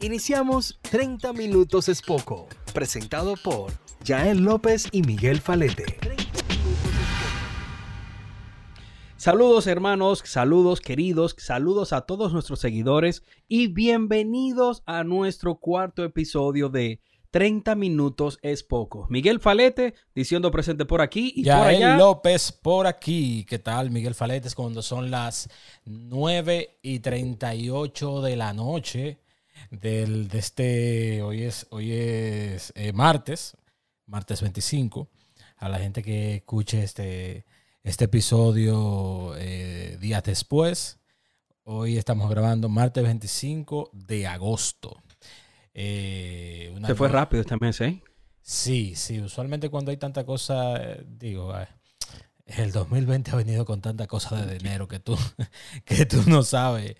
Iniciamos 30 minutos es poco, presentado por Jael López y Miguel Falete. Saludos hermanos, saludos queridos, saludos a todos nuestros seguidores y bienvenidos a nuestro cuarto episodio de 30 minutos es poco. Miguel Falete diciendo presente por aquí y por allá. López por aquí. ¿Qué tal, Miguel Falete? Es cuando son las 9 y 38 de la noche del, de este, hoy es, hoy es eh, martes, martes 25. A la gente que escuche este, este episodio eh, días después. Hoy estamos grabando martes 25 de agosto. Eh, Se fue rápido este mes, ¿eh? Sí, sí. Usualmente cuando hay tanta cosa, eh, digo, el 2020 ha venido con tanta cosa de dinero que tú, que tú no sabes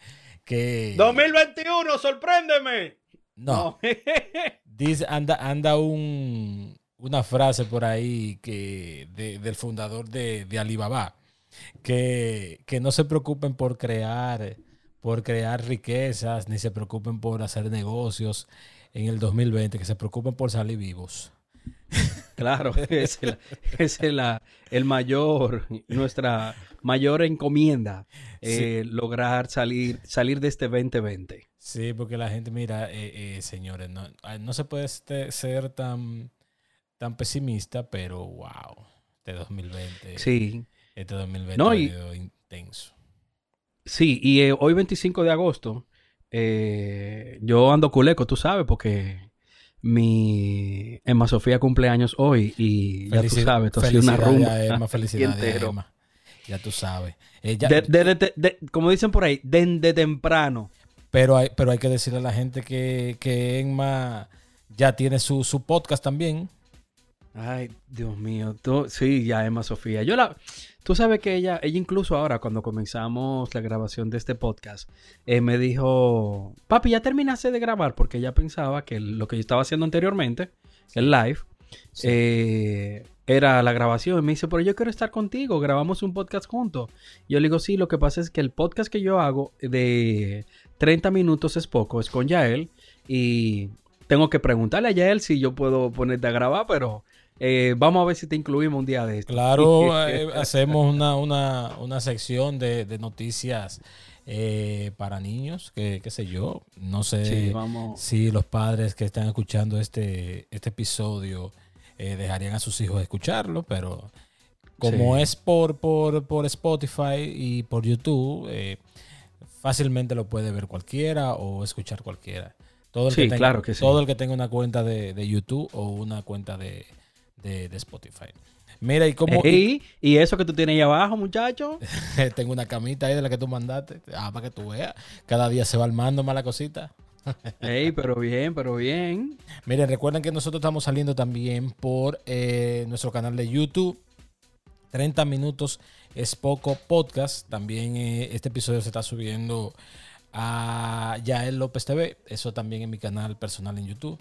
que... 2021, sorpréndeme. No. Dice, anda, anda un, una frase por ahí que del fundador de, Alibaba, que, que, no se preocupen por crear, por crear riquezas, ni se preocupen por hacer negocios en el 2020, que se preocupen por salir vivos. Claro, es, es el mayor, nuestra mayor encomienda, eh, lograr salir, salir de este 2020. Sí, porque la gente, mira, eh, eh, señores, no, no se puede este, ser tan tan pesimista, pero wow, este 2020. Sí. Este 2020 ha sido intenso. Sí, y eh, hoy 25 de agosto, eh, yo ando culeco, tú sabes, porque mi Emma Sofía cumpleaños hoy y ya tú sabes, esto ha sido una rumba. Emma, felicidades Emma. Ya tú sabes. como dicen por ahí, desde temprano. Pero hay, pero hay que decirle a la gente que, que Emma ya tiene su, su podcast también. Ay, Dios mío. Tú, sí, ya Emma Sofía. Yo la. Tú sabes que ella, ella incluso ahora, cuando comenzamos la grabación de este podcast, eh, me dijo: Papi, ya terminaste de grabar, porque ella pensaba que lo que yo estaba haciendo anteriormente, el live, eh, era la grabación. Y me dice: Pero yo quiero estar contigo, grabamos un podcast juntos. yo le digo: Sí, lo que pasa es que el podcast que yo hago de 30 minutos es poco, es con Yael. Y tengo que preguntarle a Yael si yo puedo ponerte a grabar, pero eh, vamos a ver si te incluimos un día de esto. Claro, eh, hacemos una, sección de, noticias eh, para niños, que qué sé yo. No sé si los padres que están escuchando este, este episodio dejarían a sus hijos escucharlo, pero como es por, por, Spotify y por YouTube, fácilmente lo puede ver cualquiera o escuchar cualquiera. Todo el, que, tenga, claro que todo el que tenga una cuenta de YouTube o una cuenta de, de, Spotify. Mira, y cómo. ¿Y eso que tú tienes ahí abajo, muchacho? Tengo una camita ahí de la que tú mandaste. Ah, para que tú veas. Cada día se va armando más la cosita. Ey, pero bien, pero bien. Miren, recuerden que nosotros estamos saliendo también por eh, nuestro canal de YouTube. 30 minutos es poco podcast. También eh, este episodio se está subiendo a Yael López TV. Eso también en mi canal personal en YouTube.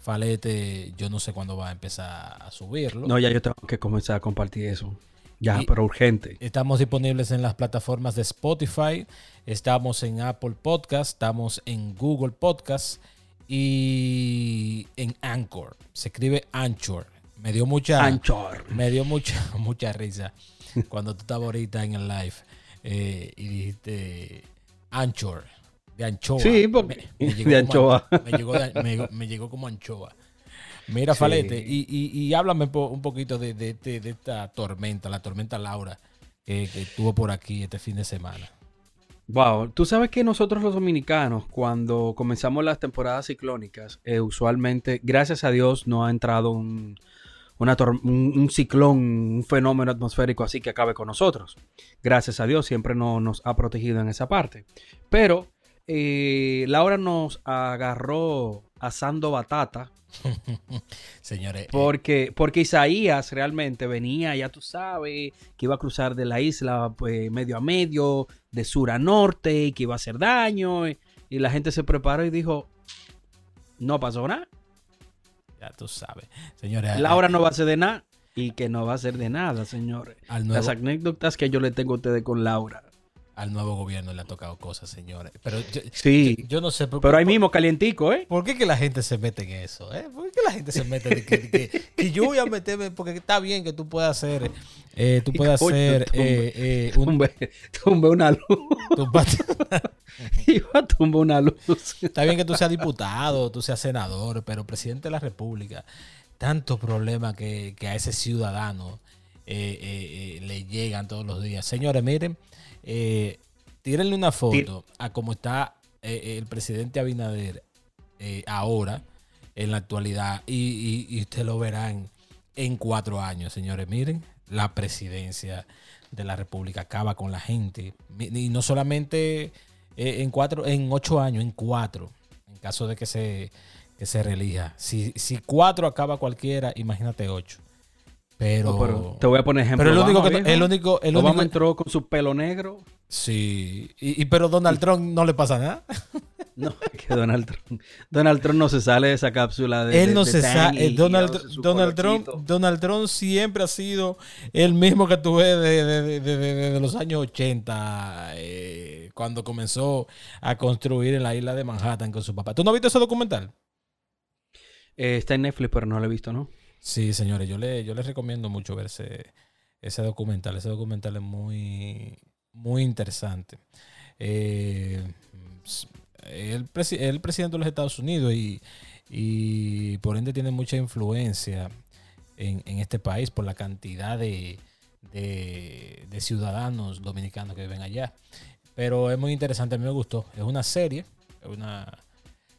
Falete, yo no sé cuándo va a empezar a subirlo. No, ya yo tengo que comenzar a compartir eso. Ya, pero urgente. Estamos disponibles en las plataformas de Spotify, estamos en Apple Podcast, estamos en Google Podcast y en Anchor. Se escribe Anchor. Me dio mucha Anchor. Me dio mucha mucha risa cuando tú estabas ahorita en el live eh, y dijiste Anchor de anchoa. Sí, porque me, llegó de anchoa. me, llegó, como anchoa. Mira, Falete, y, y, háblame un poquito de, de, esta tormenta, la tormenta Laura, que, que tuvo por aquí este fin de semana. Wow, tú sabes que nosotros los dominicanos, cuando comenzamos las temporadas ciclónicas, eh, usualmente, gracias a Dios, no ha entrado un, un, ciclón, un fenómeno atmosférico así que acabe con nosotros. Gracias a Dios, siempre no, nos ha protegido en esa parte. Pero eh, Laura nos agarró asando batata. Señores. Eh, porque, porque Isaías realmente venía, ya tú sabes, que iba a cruzar de la isla pues, medio a medio, de sur a norte, y que iba a hacer daño. Y, la gente se preparó y dijo, no pasó nada. Ya tú sabes. Señores. Laura no va a hacer de nada y que no va a hacer de nada, señores. Las anécdotas que yo le tengo a ustedes con Laura al nuevo gobierno le ha tocado cosas, señores. Pero yo, sí, yo, no sé. Por, pero ahí mismo calientico, ¿eh? ¿Por qué que la gente se mete en eso? ¿eh? ¿Por qué la gente se mete en que, que, yo voy a meterme? Porque está bien que tú puedas hacer, eh, tú puedas hacer eh, eh, un... tumbe, una luz. Iba a tumbar una luz. Está bien que tú seas diputado, tú seas senador, pero presidente de la República, tanto problema que, que a ese ciudadano le llegan todos los días. Señores, miren eh, tírenle una foto a cómo está eh, el presidente Abinader eh, ahora, en la actualidad, y, y, usted lo verán en cuatro años, señores. Miren, la presidencia de la República acaba con la gente. Y no solamente en cuatro, en ocho años, en cuatro, en caso de que se, que se reelija. Si, si cuatro acaba cualquiera, imagínate ocho. Pero, te voy a poner ejemplo. Pero el único que el único el Obama entró con su pelo negro. Sí, y, pero Donald Trump no le pasa nada. No, que Donald Trump, Donald Trump no se sale de esa cápsula de Él no se sale, Donald, Donald Trump, Donald Trump siempre ha sido el mismo que tuve desde de, los años 80 eh, cuando comenzó a construir en la isla de Manhattan con su papá. ¿Tú no has visto ese documental? Eh, está en Netflix, pero no lo he visto, ¿no? Sí, señores, yo, le, yo les recomiendo mucho ver ese, documental. Ese documental es muy, muy interesante. Eh, el, presidente de los Estados Unidos y, por ende tiene mucha influencia en, este país por la cantidad de, ciudadanos dominicanos que viven allá. Pero es muy interesante, a mí me gustó. Es una serie, es una,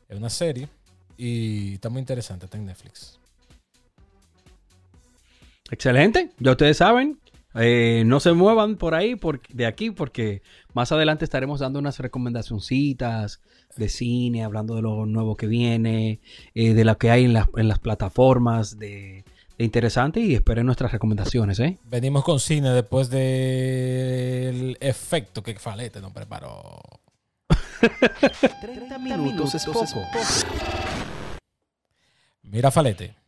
es una serie y está muy interesante, está en Netflix. Excelente, ya ustedes saben. Eh, no se muevan por ahí, de aquí, porque más adelante estaremos dando unas recomendacioncitas de cine, hablando de lo nuevo que viene, eh, de lo que hay en, las plataformas, de, interesante y esperen nuestras recomendaciones. ¿eh? Venimos con cine después del efecto que Falete nos preparó. 30 minutos es poco. Mira, Falete.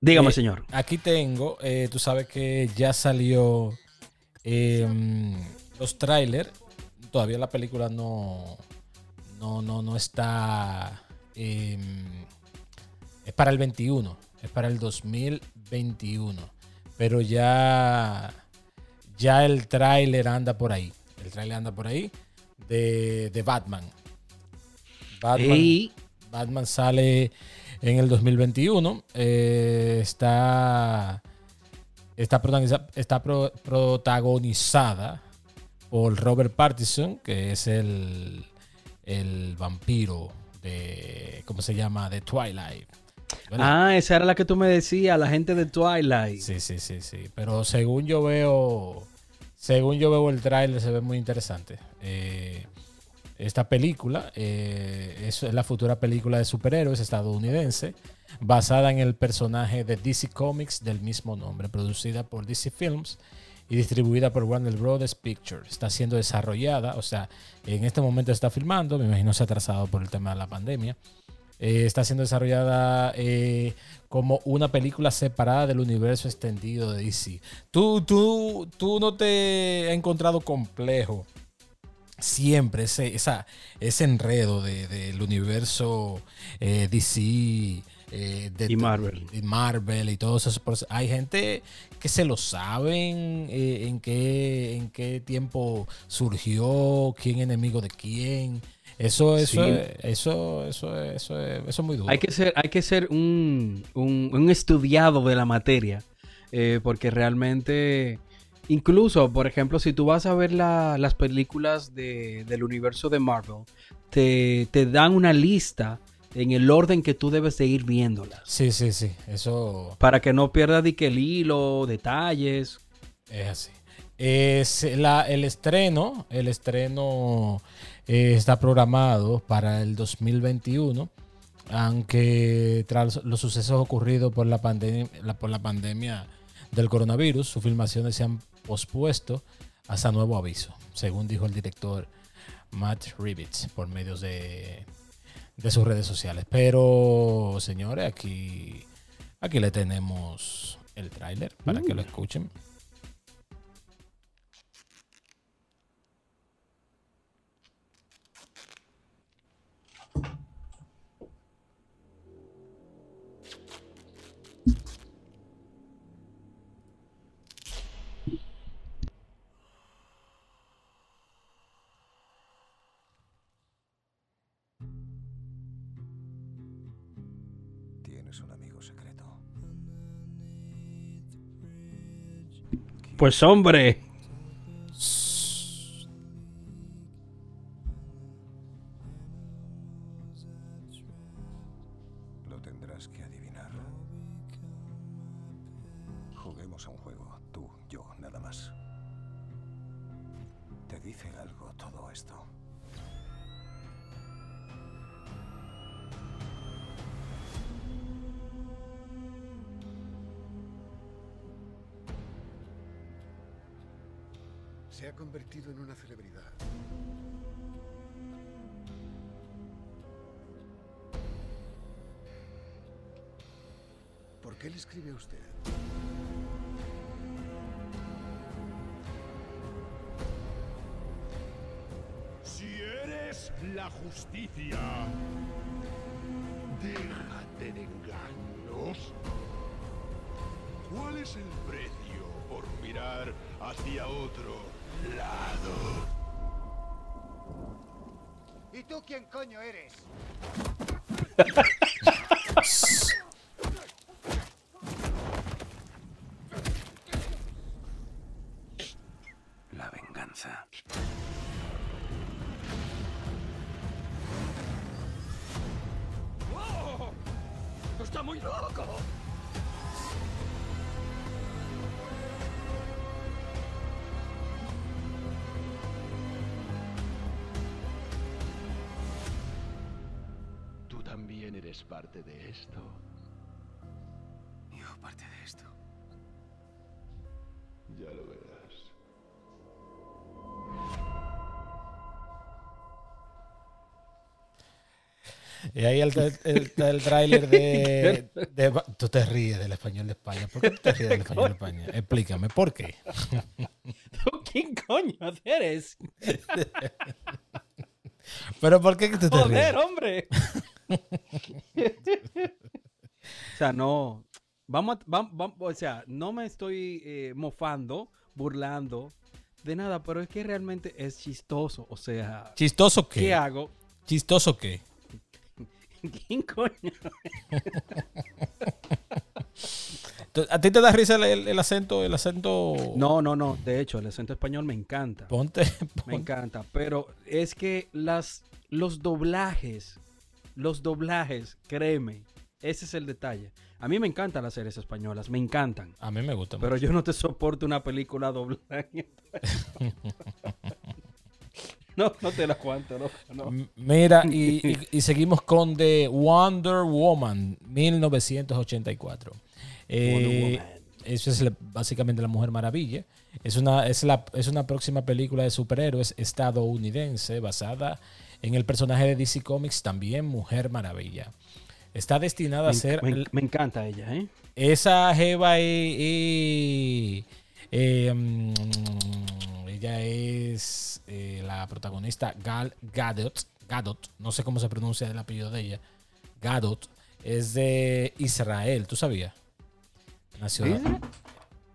Dígame, eh, señor. Aquí tengo, eh, tú sabes que ya salió em, los trailers. Todavía la película no, no, no, no está. Em, es para el 21, es para el 2021. Pero ya, ya el tráiler anda por ahí. El tráiler anda por ahí de, de Batman. Batman, Batman sale en el 2021. Eh, está, está, protagonizada, está protagonizada por Robert Pattinson, que es el, el vampiro de, ¿cómo se llama? De Twilight. Ah, esa era la que tú me decías, la gente de Twilight. Sí, sí, sí, sí. Pero según yo veo, según yo veo el trailer, se ve muy interesante. Eh, esta película eh, es la futura película de superhéroes estadounidense basada en el personaje de DC Comics del mismo nombre, producida por DC Films y distribuida por Warner Brothers Pictures. Está siendo desarrollada, o sea, en este momento está filmando, me imagino se ha atrasado por el tema de la pandemia. Eh, está siendo desarrollada eh, como una película separada del universo extendido de DC. ¿Tú, tú, tú no te has encontrado complejo siempre ese, esa, ese enredo del universo eh, DC eh, y Marvel. Y Marvel y todo eso. Hay gente que se lo saben eh, en, qué, en qué tiempo surgió, quién enemigo de quién. Eso, eso, eso, eso, eso, eso, es muy duro. Hay que ser, hay que ser un, un, estudiado de la materia, porque realmente Incluso, por ejemplo, si tú vas a ver las películas del universo de Marvel, te, dan una lista en el orden que tú debes seguir viéndolas. Sí, sí, sí. Eso. Para que no pierdas el hilo, detalles. Es así. Es el estreno, el estreno eh, está programado para el 2021, aunque tras los sucesos ocurridos por la, por la pandemia del coronavirus, sus filmaciones se han pospuesto hasta nuevo aviso, según dijo el director Matt Rivitz por medios de, de sus redes sociales. Pero, señores, aquí, aquí le tenemos el tráiler para que lo uh. escuchen. Pues hombre. Una celebridad. ¿Por qué le escribe a usted? Si eres la justicia, déjate de engaños. ¿Cuál es el precio por mirar hacia otro lado? ¿Y tú quién coño eres? eres parte de esto. Yo parte de esto. Ya lo verás. Y ahí el, el, el tráiler de, de, Tú te ríes del español de España. ¿Por qué tú te ríes del español de España? Explícame, ¿por qué? ¿Quién coño eres? ¿Pero por qué tú te Joder, ríes? hombre. O sea, no. Vamos, a- vam- vam- o sea, no me estoy eh, mofando, burlando de nada, pero es que realmente es chistoso. O sea, ¿Chistoso ¿qué qué? hago? ¿Chistoso qué? ¿Quién coño? ¿Tú- ¿A ti te da risa el, el- el acento? El acento. No, no, no. De hecho, el acento español me encanta. Ponte. Me ponte- encanta. Pero es que las, los doblajes, los doblajes, créeme, ese es el detalle. A mí me encantan las series españolas, me encantan. A mí me gusta. Pero mucho. yo no te soporto una película doblada. no, no te la aguanto, no. no. Mira, y, y- y seguimos con The Wonder Woman 1984. Eh, Wonder Woman. Eso es la- básicamente la Mujer Maravilla. Es una, es, la, es una próxima película de superhéroes estadounidense basada en el personaje de DC Comics, también Mujer Maravilla. Está destinada a ser me- me encanta ella, ¿eh? esa Jeva y, y- eh, mm, ella es eh, la protagonista Gal Gadot, Gadot, no sé cómo se pronuncia el apellido de ella. Gadot es de Israel, ¿tú sabías? Nació.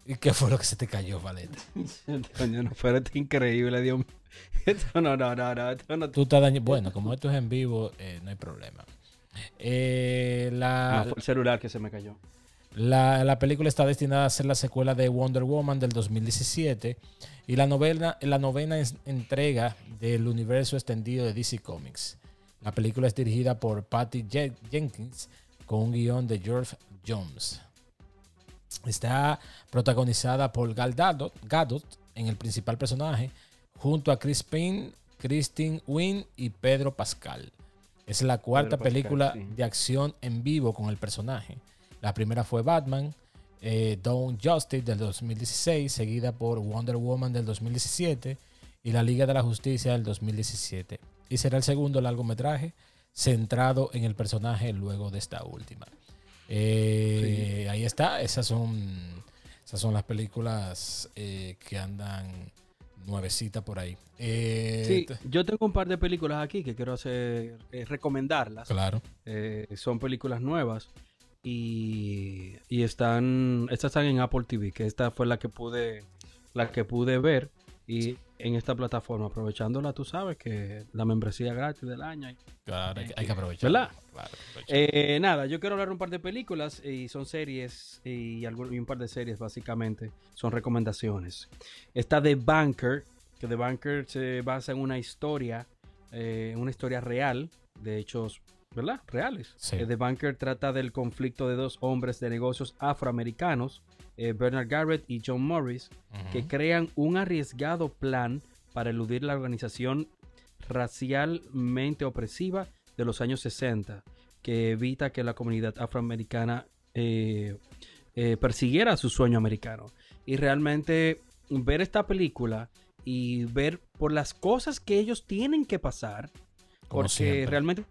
¿Y qué fue lo que se te cayó, Valeta? Coño, no, pero esto es increíble, Dios mío. Esto no, no, no, no. Esto no, Tú estás dañando. Bueno, como esto es en vivo, eh, no hay problema. Eh, la, no, fue el celular que se me cayó. La, la película está destinada a ser la secuela de Wonder Woman del 2017 y la novela, la novena entrega del universo extendido de DC Comics. La película es dirigida por Patty Je- Jenkins con un guion de George Jones. Está protagonizada por Gal Gadot, Gadot en el principal personaje, junto a Chris Pine, Christine Wynn y Pedro Pascal. Es la cuarta Pascal, película sí. de acción en vivo con el personaje. La primera fue Batman, eh, Dawn Justice del 2016, seguida por Wonder Woman del 2017 y La Liga de la Justicia del 2017. Y será el segundo largometraje centrado en el personaje luego de esta última. Eh, Ahí está, esas son, esas son las películas eh, que andan nuevecitas por ahí. Eh, Sí, t- yo tengo un par de películas aquí que quiero hacer, eh, recomendarlas. Claro. Eh, son películas nuevas y, y están, estas están en Apple TV, que esta fue la que pude, la que pude ver y en esta plataforma, aprovechándola, tú sabes que la membresía gratis del año. Claro, hay, que aprovechar. ¿Verdad? Eh, nada, yo quiero hablar un par de películas y son series y, un par de series básicamente. Son recomendaciones. Está The Banker, que The Banker se basa en una historia, eh, una historia real, de hechos, ¿verdad? Reales. Eh, The Banker trata del conflicto de dos hombres de negocios afroamericanos eh, Bernard Garrett y John Morris, que crean un arriesgado plan para eludir la organización racialmente opresiva de los años 60, que evita que la comunidad afroamericana eh, eh, persiguiera su sueño americano. Y realmente ver esta película y ver por las cosas que ellos tienen que pasar, porque realmente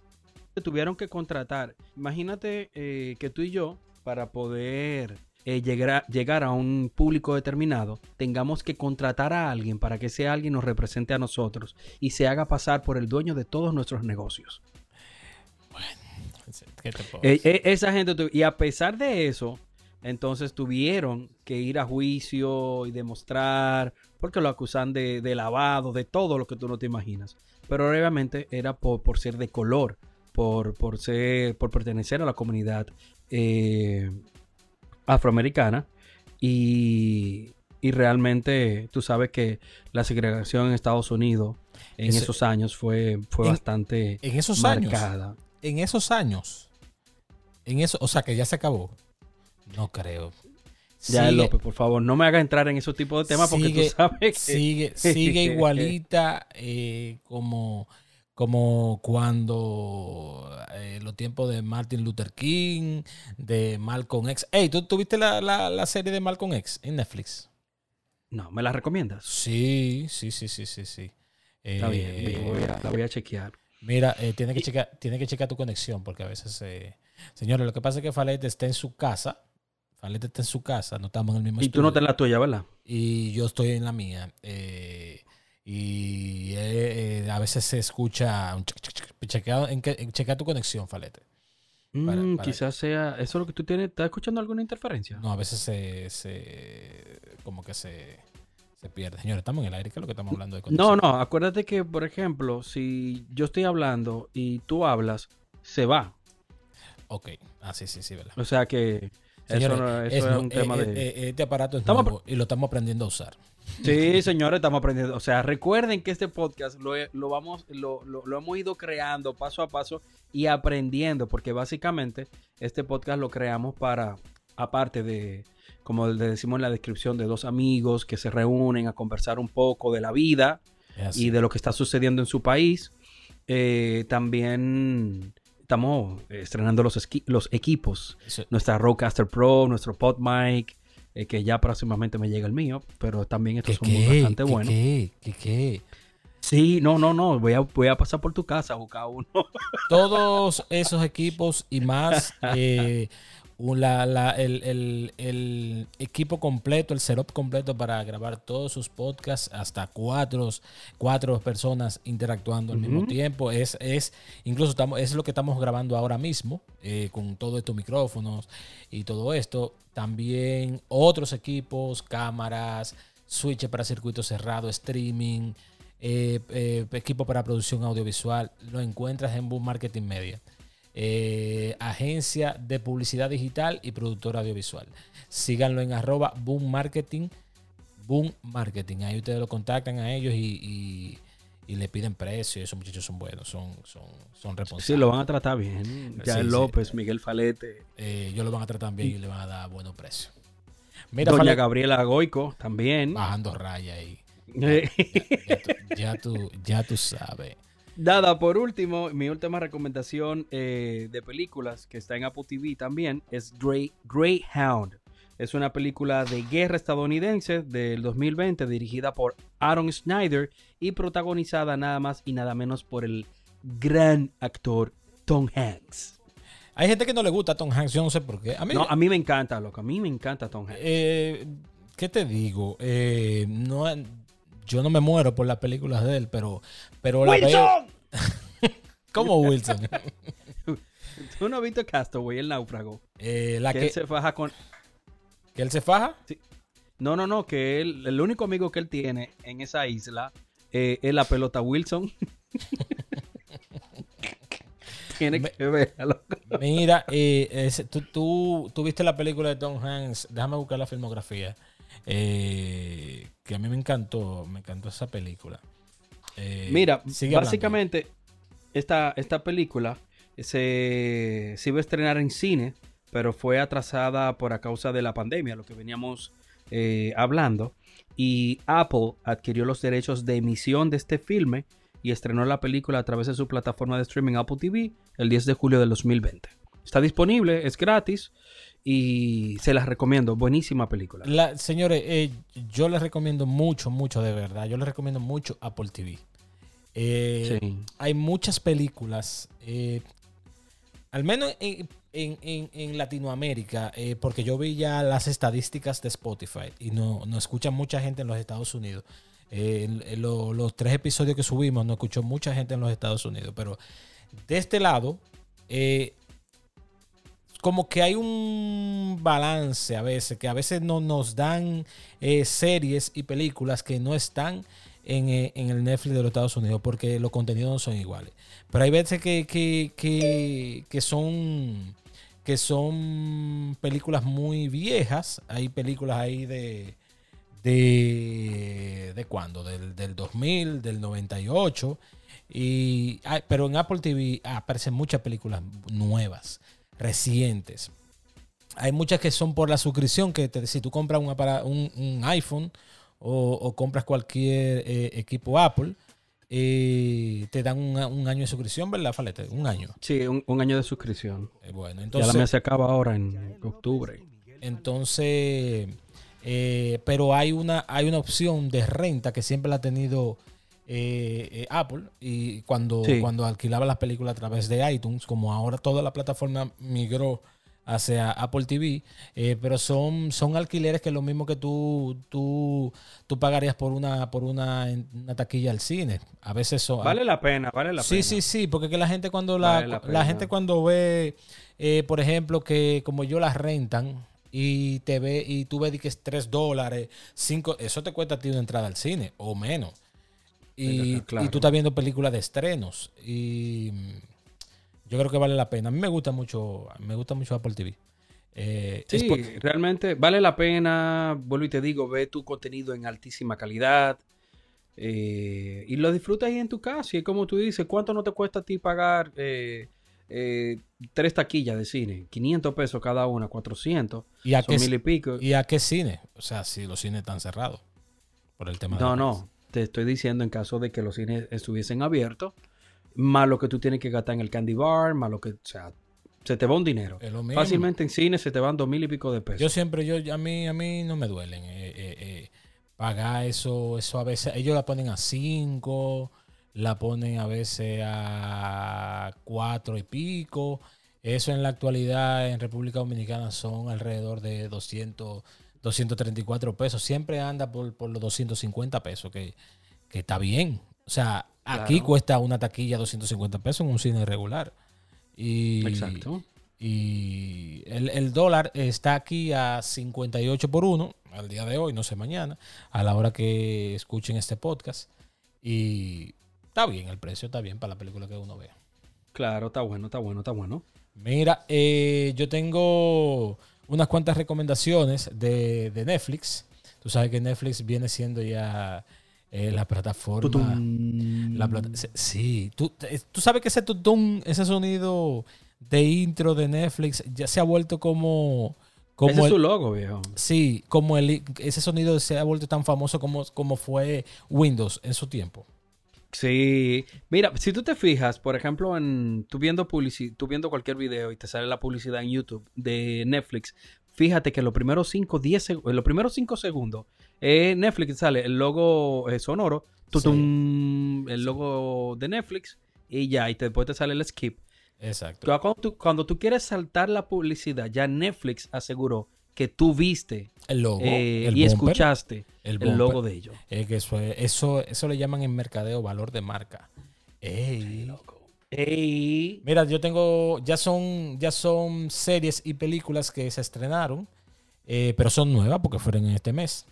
tuvieron que contratar. Imagínate que tú y yo, para poder eh, llegar, a, un público determinado, tengamos que contratar a alguien para que ese alguien nos represente a nosotros y se haga pasar por el dueño de todos nuestros negocios. Bueno, ¿qué te puedo eh, eh, esa gente, y a pesar de eso, entonces tuvieron que ir a juicio y demostrar, porque lo acusan de, lavado, de todo lo que tú no te imaginas. Pero obviamente era por, ser de color, por, por, ser, por pertenecer a la comunidad eh, afroamericana y, realmente tú sabes que la segregación en Estados Unidos en esos años fue, fue bastante en esos marcada. años en esos años en eso o sea que ya se acabó no creo ya López por favor no me haga entrar en esos tipos de temas porque tú sabes que sigue sigue igualita eh, como como cuando eh, los tiempos de Martin Luther King, de Malcolm X. Hey, ¿tú tuviste la, la, serie de Malcolm X en Netflix? No, ¿me la recomiendas? Sí, sí, sí, sí, sí, sí. Está bien, eh, la voy a chequear. Mira, eh, tiene, que checar, tiene que checar tu conexión porque a veces... señores, lo que pasa es que Falete está en su casa. Falete está en su casa, no estamos en el mismo Y tú no estás en la tuya, ¿verdad? Y yo estoy en la mía. Eh, y eh, eh, a veces se escucha un chequea, en chequea tu conexión, Falete. Mm, quizás sea. ¿Eso es lo que tú tienes? ¿Estás escuchando alguna interferencia? No, a veces se. se como que se. Se pierde. Señores, estamos en el aire, que es lo que estamos hablando de conexión. No, no, acuérdate que, por ejemplo, si yo estoy hablando y tú hablas, se va. Ok, ah, sí, sí, sí, ¿verdad? O sea que. Eso, es, un tema eh, de. este aparato es nuevo y lo estamos aprendiendo a usar. Sí, señores, estamos aprendiendo. O sea, recuerden que este podcast lo, vamos, lo, hemos ido creando paso a paso y aprendiendo, porque básicamente este podcast lo creamos para, aparte de, como le decimos en la descripción, de dos amigos que se reúnen a conversar un poco de la vida y de lo que está sucediendo en su país. Eh, también estamos estrenando los, los equipos. Nuestra Rodecaster Pro, nuestro PodMic, eh, que ya próximamente me llega el mío, pero también estos son bastante buenos. ¿Qué? ¿Qué? ¿Qué? Sí, no, no, no, voy a, voy a pasar por tu casa a buscar uno. Todos esos equipos y más eh, el, equipo completo, el setup completo para grabar todos sus podcasts, hasta cuatro, cuatro personas interactuando al mismo tiempo. Es, es, incluso estamos, es lo que estamos grabando ahora mismo, eh, con todos estos micrófonos y todo esto. También otros equipos, cámaras, switches para circuito cerrado, streaming, eh, eh, equipo para producción audiovisual. Lo encuentras en Boom Marketing Media. Eh, agencia de publicidad digital y productora audiovisual. Síganlo en arroba boom marketing, boom marketing. Ahí ustedes lo contactan a ellos y, le piden precio. Esos muchachos son buenos, son, son, son responsables. Sí, lo van a tratar bien. Ya López, Miguel Falete. Eh, ellos lo van a tratar bien y le van a dar buenos precios. Mira, Doña Gabriela Goico también. Bajando raya ahí. ya, tú, ya tú sabes. Nada, por último, mi última recomendación eh, de películas que está en Apple TV también es Grey, Greyhound. Es una película de guerra estadounidense del 2020 dirigida por Aaron Snyder y protagonizada nada más y nada menos por el gran actor Tom Hanks. Hay gente que no le gusta a Tom Hanks, yo no sé por qué. A mí, no, a mí me encanta, loco. A mí me encanta Tom Hanks. Eh, ¿Qué te digo? Eh, no, yo no me muero por las películas de él, pero, pero la veo. ¿Cómo Wilson? ¿Tú no has visto Castaway, el náufrago? Eh, la que, él se faja con. ¿Que él se faja? Sí. No, no, no, que él, el único amigo que él tiene en esa isla eh, es la pelota Wilson. tiene que verlo. Mira, eh, tú, tú, viste la película de Tom Hanks. Déjame buscar la filmografía. Eh, que a mí me encantó, me encantó esa película. Mira, básicamente esta, esta película se, iba a estrenar en cine, pero fue atrasada por a causa de la pandemia, lo que veníamos eh, hablando. Y Apple adquirió los derechos de emisión de este filme y estrenó la película a través de su plataforma de streaming Apple TV el 10 de julio del 2020. Está disponible, es gratis y se las recomiendo. Buenísima película. La, señores, eh, yo les recomiendo mucho, mucho de verdad. Yo les recomiendo mucho Apple TV. Eh, hay muchas películas, al menos en, en, Latinoamérica, eh, porque yo vi ya las estadísticas de Spotify y no, no escucha mucha gente en los Estados Unidos. Eh, los tres episodios que subimos no escuchó mucha gente en los Estados Unidos, pero de este lado, eh, como que hay un balance a veces, que a veces no nos dan series y películas que no están en, en, el Netflix de los Estados Unidos porque los contenidos no son iguales. Pero hay veces que, que, que, son que son películas muy viejas. Hay películas ahí de. ¿De, de cuándo? Del, del 2000, del 98. Y, pero en Apple TV aparecen muchas películas nuevas, recientes. Hay muchas que son por la suscripción, que si tú compras un, un, iPhone o, compras cualquier eh, equipo Apple, eh, te dan un, año de suscripción, ¿verdad, Falete? Un año. Sí, un, año de suscripción. Eh, bueno, entonces. Ya la se acaba ahora en octubre. Entonces, eh, pero hay una, hay una opción de renta que siempre la ha tenido Apple. Y cuando, cuando alquilaba las películas a través de iTunes, como ahora toda la plataforma migró hacia Apple TV, eh, pero son, son alquileres que es lo mismo que tú, tú, tú pagarías por una, por una, taquilla al cine. A veces son... Vale la pena, vale la sí, pena. Sí, sí, sí, porque que la gente cuando la, la, gente cuando ve, eh, por ejemplo, que como yo las rentan, y te ve y tú ves que es 3 dólares, 5, eso te cuesta a ti una entrada al cine o menos. Y, y tú estás viendo películas de estrenos. Y yo creo que vale la pena. A mí me gusta mucho, me gusta mucho Apple TV. Eh, sí, realmente vale la pena. Vuelvo y te digo, ve tu contenido en altísima calidad. Eh, y lo disfrutas ahí en tu casa. Y como tú dices, ¿cuánto no te cuesta a ti pagar eh, tres taquillas de cine? 500 pesos cada una, 400. ¿Y a, qué, mil y, pico. ¿Y a qué cine? O sea, si los cines están cerrados. Por el tema No, no. Te estoy diciendo en caso de que los cines estuviesen abiertos más lo que tú tienes que gastar en el candy bar, más lo que, o sea, se te va un dinero. Fácilmente en cine se te van dos mil y pico de pesos. Yo siempre, yo, a mí, a mí no me duelen eh, eh, eh, pagar eso, eso a veces, ellos la ponen a cinco, la ponen a veces a cuatro y pico. Eso en la actualidad en República Dominicana son alrededor de 200, 234 pesos. Siempre anda por, por los 250 pesos, que, que está bien. O sea, Aquí cuesta una taquilla 250 pesos en un cine regular. Y, Exacto. Y el, dólar está aquí a 58 por 1 al día de hoy, no sé mañana, a la hora que escuchen este podcast. Y está bien, el precio está bien para la película que uno vea. Claro, está bueno, está bueno, está bueno. Mira, eh, yo tengo unas cuantas recomendaciones de, de Netflix. Tú sabes que Netflix viene siendo ya eh, la plataforma. La sí, ¿Tú, tú, sabes que ese tutum, ese sonido de intro de Netflix ya se ha vuelto como. como ese es su logo, viejo. Sí, como el, ese sonido se ha vuelto tan famoso como, como fue Windows en su tiempo. Sí, mira, si tú te fijas, por ejemplo, en tú viendo tú viendo cualquier video y te sale la publicidad en YouTube de Netflix, fíjate que los primeros 5 10 los primeros 5 segundos eh, Netflix sale el logo eh, sonoro, el logo de Netflix y ya, y después te sale el skip. Exacto. Cuando tú, quieres saltar la publicidad, ya Netflix aseguró que tú viste el logo eh, y escuchaste el, logo de ellos. que eso, eso, eso le llaman en mercadeo valor de marca. Mira, yo tengo, ya son, ya son series y películas que se estrenaron Eh, pero son nuevas porque fueron en este mes.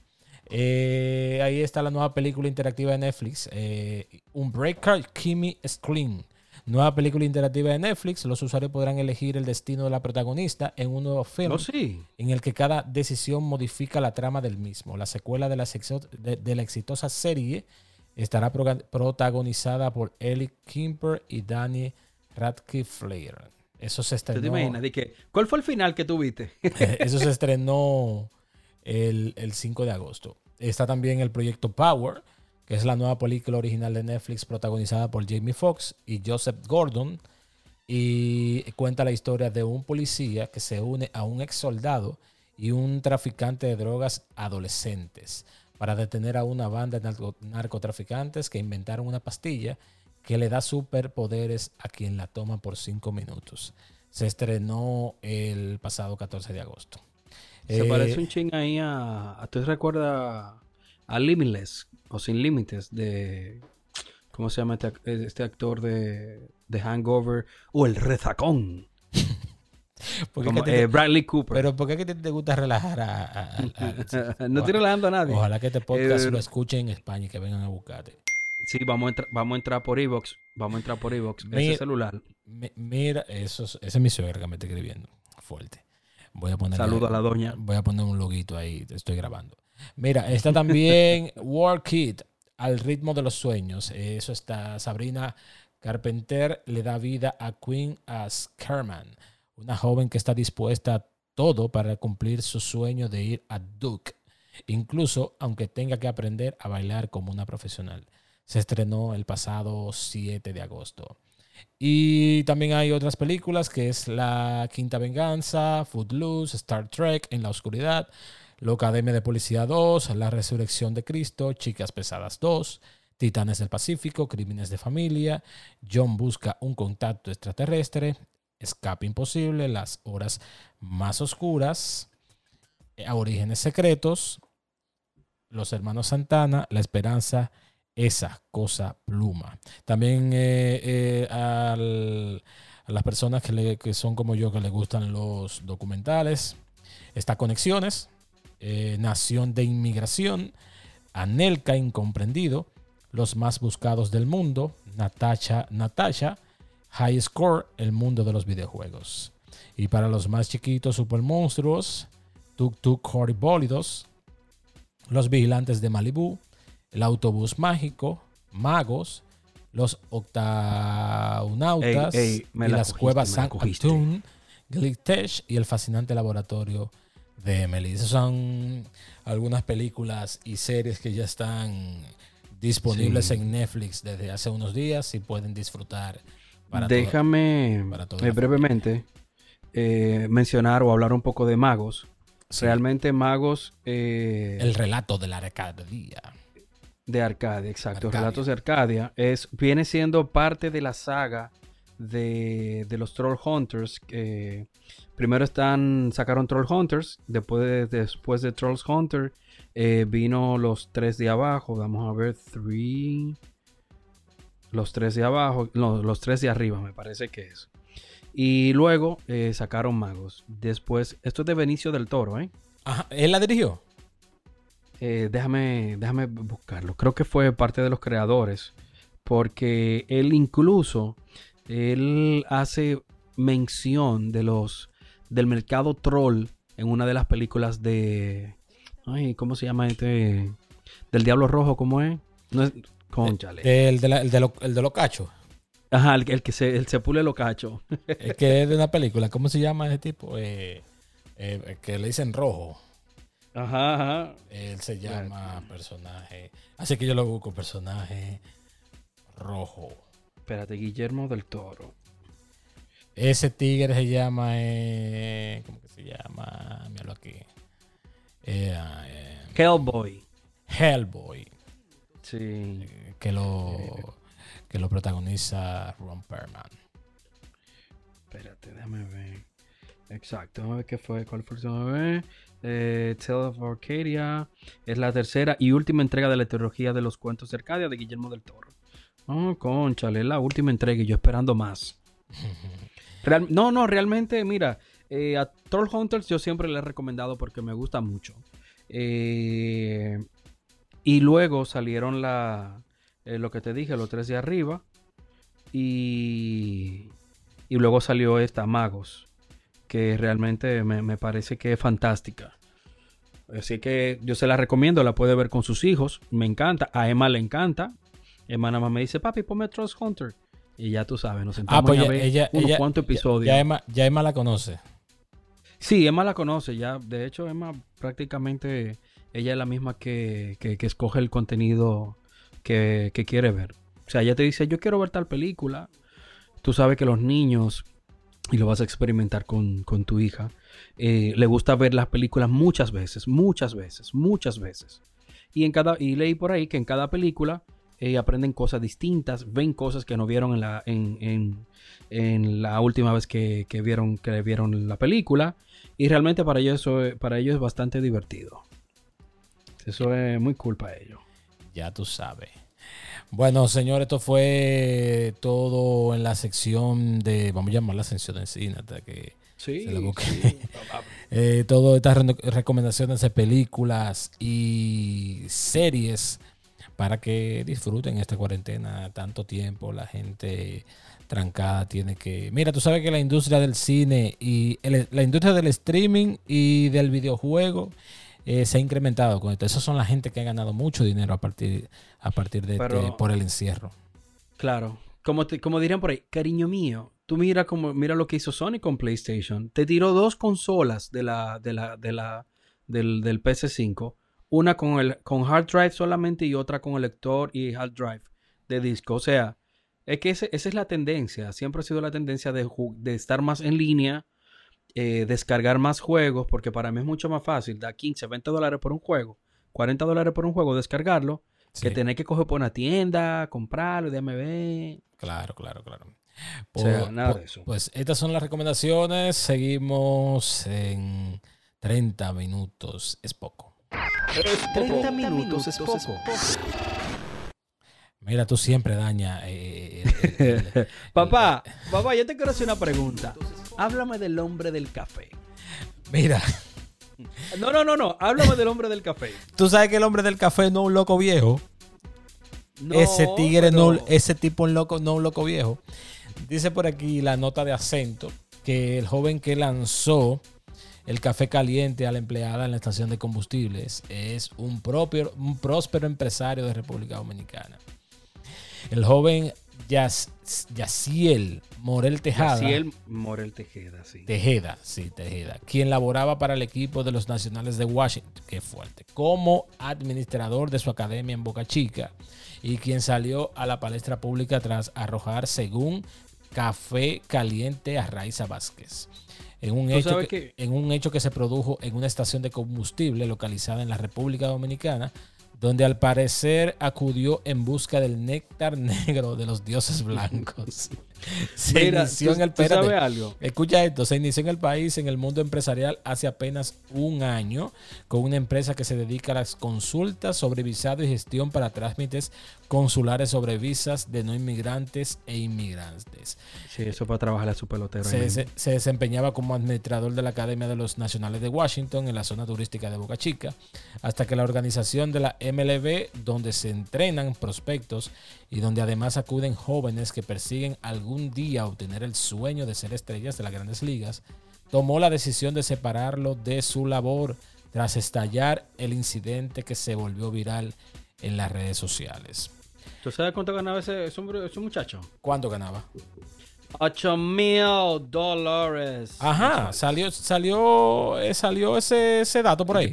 Eh, ahí está la nueva película interactiva de Netflix, eh, Unbreaker Kimmy Screen. Nueva película interactiva de Netflix. Los usuarios podrán elegir el destino de la protagonista en un nuevo film Oh, sí. en el que cada decisión modifica la trama del mismo. La secuela de la, sexo- de- de la exitosa serie estará protagonizada por Ellie Kimper y Danny Radcliffe Flair. Eso se ¿Tú te estrenó, imaginas? ¿Cuál fue el final que tuviste? eso se estrenó el, el 5 de agosto. Está también el proyecto Power, que es la nueva película original de Netflix protagonizada por Jamie Foxx y Joseph Gordon. Y cuenta la historia de un policía que se une a un ex soldado y un traficante de drogas adolescentes para detener a una banda de narco- narcotraficantes que inventaron una pastilla que le da superpoderes a quien la toma por cinco minutos. Se estrenó el pasado 14 de agosto. Se Eh, parece un ching ahí a, a- ¿Tú recuerdas a Limitless o Sin Límites de... ¿Cómo se llama este, este actor de, de Hangover? O El Rezacón. ¿por qué Como, te- eh, Bradley Cooper. pero ¿por qué que te, te gusta relajar a, a- a- a- no estoy relajando a nadie. Ojalá que este podcast Eh, lo escuchen en España y que vengan a buscarte. Sí, vamos a, entrar, vamos a entrar por Evox. Vamos a entrar por Evox. Ese celular. Mi- Mira, eso es, esa es mi suegra que me está escribiendo. Fuerte. Voy a poner Saludo a la doña. Voy a poner un loguito ahí, estoy grabando. Mira, está también War Kid, al ritmo de los sueños. Eso está Sabrina Carpenter le da vida a Queen as Kerman, una joven que está dispuesta a todo para cumplir su sueño de ir a Duke, incluso aunque tenga que aprender a bailar como una profesional. Se estrenó el pasado 7 de agosto. Y también hay otras películas que es La Quinta Venganza, Footloose, Star Trek en la Oscuridad, La Academia de Policía 2, La Resurrección de Cristo, Chicas Pesadas 2, Titanes del Pacífico, Crímenes de Familia, John busca un contacto extraterrestre, Escape Imposible, Las Horas Más Oscuras, eh, Orígenes Secretos, Los Hermanos Santana, La Esperanza, esa cosa pluma. También eh, eh, a las personas que, son como yo, que les gustan los documentales, está Conexiones, eh, Nación de Inmigración, Anelka Incomprendido, Los Más Buscados del Mundo, Natasha, Natasha, High Score, El Mundo de los Videojuegos. Y para los más chiquitos, Super Monstruos, Tuk Tuk Horribólidos, Los Vigilantes de Malibú, El Autobús Mágico, Magos, Los Octaunautas Ey, ey, me y la las cogiste, Cuevas la San Glitch y el fascinante laboratorio de Emily. Esas son algunas películas y series que ya están disponibles Sí. en Netflix desde hace unos días y pueden disfrutar para Déjame para toda eh, brevemente eh, mencionar o hablar un poco de Magos. Sí, Realmente Magos eh, el relato de la Arcadia. De Arcadia, exacto. Arcadia. Relatos de Arcadia. Es, viene siendo parte de la saga de, de los Troll Hunters. que primero están, sacaron Troll Hunters. Después de, después de Trolls Hunter eh, vino los tres de abajo. Vamos a ver, three. Los tres de abajo. No, los tres de arriba, me parece que es. Y luego eh, sacaron Magos. Después, esto es de Benicio del Toro, ¿eh? Ajá, ¿Él la dirigió? Eh, déjame, déjame buscarlo. Creo que fue parte de los creadores. Porque él incluso, él hace mención de los, del mercado troll en una de las películas de... Ay, ¿cómo se llama este? Del Diablo Rojo, ¿cómo es? No es... Conchale. El de, la- el de, lo- el de los cachos. Ajá, el, el que se, el se pule lo cacho. Es que es de una película. ¿Cómo se llama ese tipo? Eh, eh, que le dicen rojo. Ajá, ajá. Él se llama personaje. Así que yo lo busco, personaje rojo. Espérate, Guillermo del Toro. Ese tigre se llama. eh, ¿Cómo que se llama? Míralo aquí. Eh, eh, Hellboy. Hellboy. Sí. eh, Que lo, que lo protagoniza Ron Perlman. Espérate, déjame ver. Exacto, déjame ver qué fue, cuál fue el. Eh, Tale of Arcadia es la tercera y última entrega de la trilogía de los cuentos de Arcadia de Guillermo del Toro. Oh, conchale, es la última entrega y yo esperando más. Real- no, no, realmente, mira, Eh, a Troll Hunters yo siempre le he recomendado porque me gusta mucho. Eh, y luego salieron la, eh, lo que te dije, los tres de arriba. Y, y luego salió esta, Magos, que realmente me, me parece que es fantástica. Así que yo se la recomiendo, la puede ver con sus hijos. Me encanta. A Emma le encanta. Emma nada más me dice, papi, ponme Trust Hunter. Y ya tú sabes, nos sentamos ah, pues a ver ella, unos cuantos episodios. Ya, Emma, ya Emma la conoce. Sí, Emma la conoce. Ya, de hecho, Emma prácticamente, ella es la misma que, que, escoge el contenido que, que quiere ver. O sea, ella te dice, yo quiero ver tal película. Tú sabes que los niños, y lo vas a experimentar con, con tu hija, eh, le gusta ver las películas muchas veces, muchas veces, muchas veces. Y, en cada, y leí por ahí que en cada película eh, aprenden cosas distintas, ven cosas que no vieron en la, en, la última vez que, vieron, que vieron la película. Y realmente para ellos, eso, para ellos es bastante divertido. Eso es muy cool para ellos. Ya tú sabes. Bueno, señor, esto fue todo en la sección de, vamos a llamar la sección de cine, hasta que sí, eh, todas estas recomendaciones de películas y series para que disfruten esta cuarentena tanto tiempo. La gente trancada tiene que... Mira, tú sabes que la industria del cine y la industria del streaming y del videojuego eh, se ha incrementado con esto. Esas son la gente que ha ganado mucho dinero a partir, a partir de este, por el encierro. Claro. Como, como dirían por ahí, cariño mío, tú mira, como, mira lo que hizo Sony con PlayStation. Te tiró dos consolas de la, de la, de la, del, del PS5 una con, el, con hard drive solamente y otra con el lector y hard drive de disco. O sea, es que esa es la tendencia. Siempre ha sido la tendencia de, de estar más en línea, eh, descargar más juegos, porque para mí es mucho más fácil dar 15, 20 dólares por un juego, 40 dólares por un juego, descargarlo, que tener que coger por una tienda, comprarlo, DMV. Claro, claro, claro. o sea, pues, nada de eso. Pues estas son las recomendaciones. Seguimos en 30 minutos. Es poco. 30 minutos es poco. Mira, tú siempre daña. Eh, papá, papá, yo te quiero hacer una pregunta. Háblame del hombre del café. Mira. No, no, no, no. Háblame del hombre del café. Tú sabes que el hombre del café no es un loco viejo. ese tigre no, ese tipo un loco, no un loco viejo. Dice por aquí la nota de acento que el joven que lanzó el café caliente a la empleada en la estación de combustibles. Es un, propio, un próspero empresario de República Dominicana. El joven Yaciel Morel Tejada. Yaciel Morel Tejeda, sí. Tejeda, sí, Tejeda. Quien laboraba para el equipo de los Nacionales de Washington. Qué fuerte. Como administrador de su academia en Boca Chica. Y quien salió a la palestra pública tras arrojar, según Café Caliente a Raiza Vázquez en un, hecho que, en un hecho que se produjo en una estación de combustible localizada en la República Dominicana, donde al parecer acudió en busca del néctar negro de los dioses blancos. se inició en el algo? Escucha esto, se inició en el país, en el mundo empresarial, hace apenas un año, con una empresa que se dedica a las consultas sobre visado y gestión para trámites consulares sobre visas de no inmigrantes e inmigrantes. Sí, eso para trabajar a su pelotero. Se, se, desempeñaba como administrador de la Academia de los Nacionales de Washington en la zona turística de Boca Chica, hasta que la organización de la MLB, donde se entrenan prospectos y donde además acuden jóvenes que persiguen algún día obtener el sueño de ser estrellas de las grandes ligas, tomó la decisión de separarlo de su labor tras estallar el incidente que se volvió viral en las redes sociales. ¿Tú sabes cuánto ganaba ese, muchacho? ¿Cuánto ganaba? 8 mil dólares. Ajá, salió, salió, eh, salió ese, ese dato por ahí.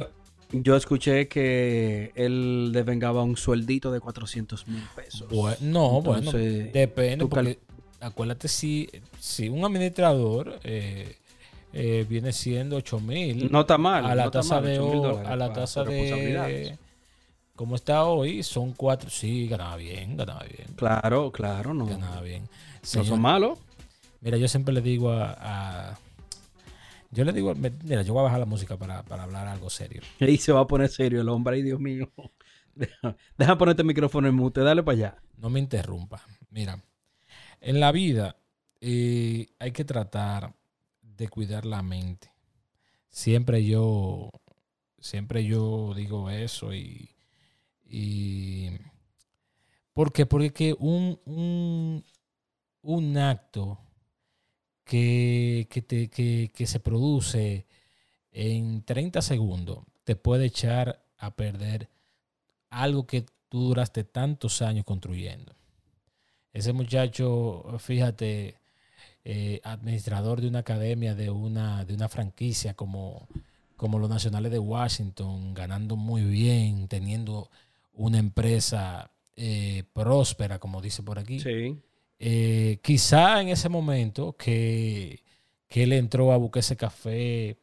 Yo escuché que él devengaba un sueldito de 400 mil pesos. no, bueno, depende. Porque, acuérdate, si, si un administrador eh, eh, viene siendo 8 mil. No está mal. A la tasa de. a la tasa de. Como está hoy, son cuatro. Sí, ganaba bien, ganaba bien. Claro, claro, no. Ganaba bien. no son malos. Mira, yo siempre le digo a yo le digo, mira, yo voy a bajar la música para, hablar algo serio. Y se va a poner serio el hombre, ay Dios mío. Deja, ponerte el micrófono en mute, dale para allá. No me interrumpa. Mira, en la vida eh, hay que tratar de cuidar la mente. Siempre yo, siempre yo digo eso y, y ¿por qué? Porque un, un, un acto que, que, te, que, que se produce en 30 segundos te puede echar a perder algo que tú duraste tantos años construyendo. Ese muchacho, fíjate, eh, administrador de una academia, de una, de una franquicia como, como los Nacionales de Washington, ganando muy bien, teniendo una empresa eh, próspera, como dice por aquí. Sí. Eh, quizá en ese momento que, que él entró a buscar ese café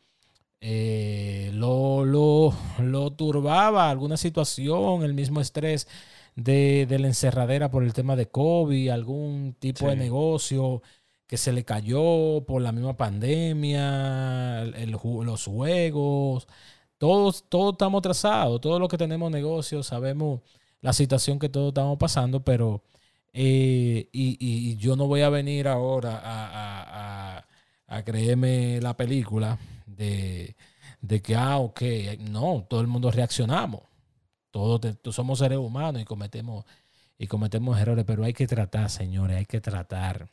eh, lo, lo, turbaba alguna situación, el mismo estrés de, la encerradera por el tema de COVID, algún tipo de negocio que se le cayó por la misma pandemia, los juegos, todos, todos estamos atrasados, todos los que tenemos negocios sabemos la situación que todos estamos pasando, pero eh, y, yo no voy a venir ahora a, creerme la película de, que, ah, ok, no, todo el mundo reaccionamos. Todos, somos seres humanos y cometemos, y cometemos errores, pero hay que tratar, señores, hay que tratar,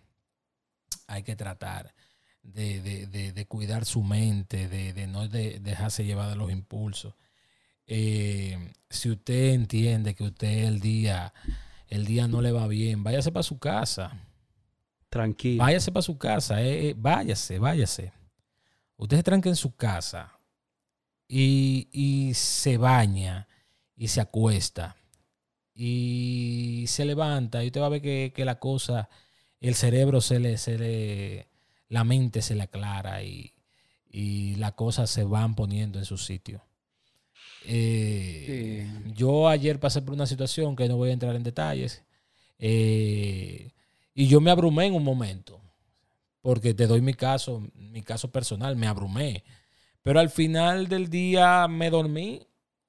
hay que tratar de, cuidar su mente, de, no dejarse llevar de los impulsos. Eh, si usted entiende que usted el día, el día no le va bien, váyase para su casa. Tranquilo. Váyase para su casa, eh, eh, váyase, váyase. Usted se tranca en su casa y, se baña y se acuesta y se levanta y usted va a ver que, la cosa, el cerebro se le, se le, la mente se le aclara y, las cosas se van poniendo en su sitio. Eh, yo ayer pasé por una situación que no voy a entrar en detalles eh, y yo me abrumé en un momento porque te doy mi caso, mi caso personal, me abrumé. Pero al final del día me dormí,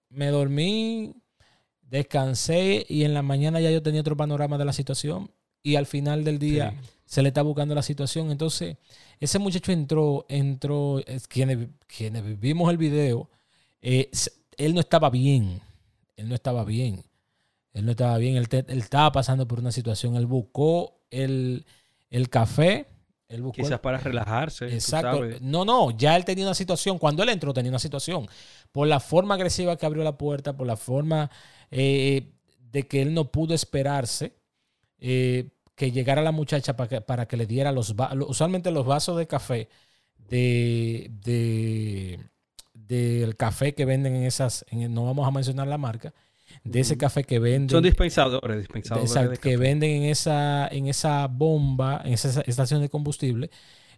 me dormí, descansé y en la mañana ya yo tenía otro panorama de la situación y al final del día se le está buscando la situación. Entonces, ese muchacho entró, entró, quienes, quienes vimos el video, eh, él no estaba bien, él no estaba bien, él no estaba bien, él, estaba pasando por una situación, él buscó el, el café Quizás para relajarse. Exacto. No, no, ya él tenía una situación. Cuando él entró tenía una situación. Por la forma agresiva que abrió la puerta, por la forma eh, de que él no pudo esperarse eh, que llegara la muchacha para que, para que le diera los usualmente los vasos de café de, de del café que venden en esas, no vamos a mencionar la marca, de ese café que venden. Son dispensadores, dispensadores. que venden en esa, en esa bomba, en esa estación de combustible.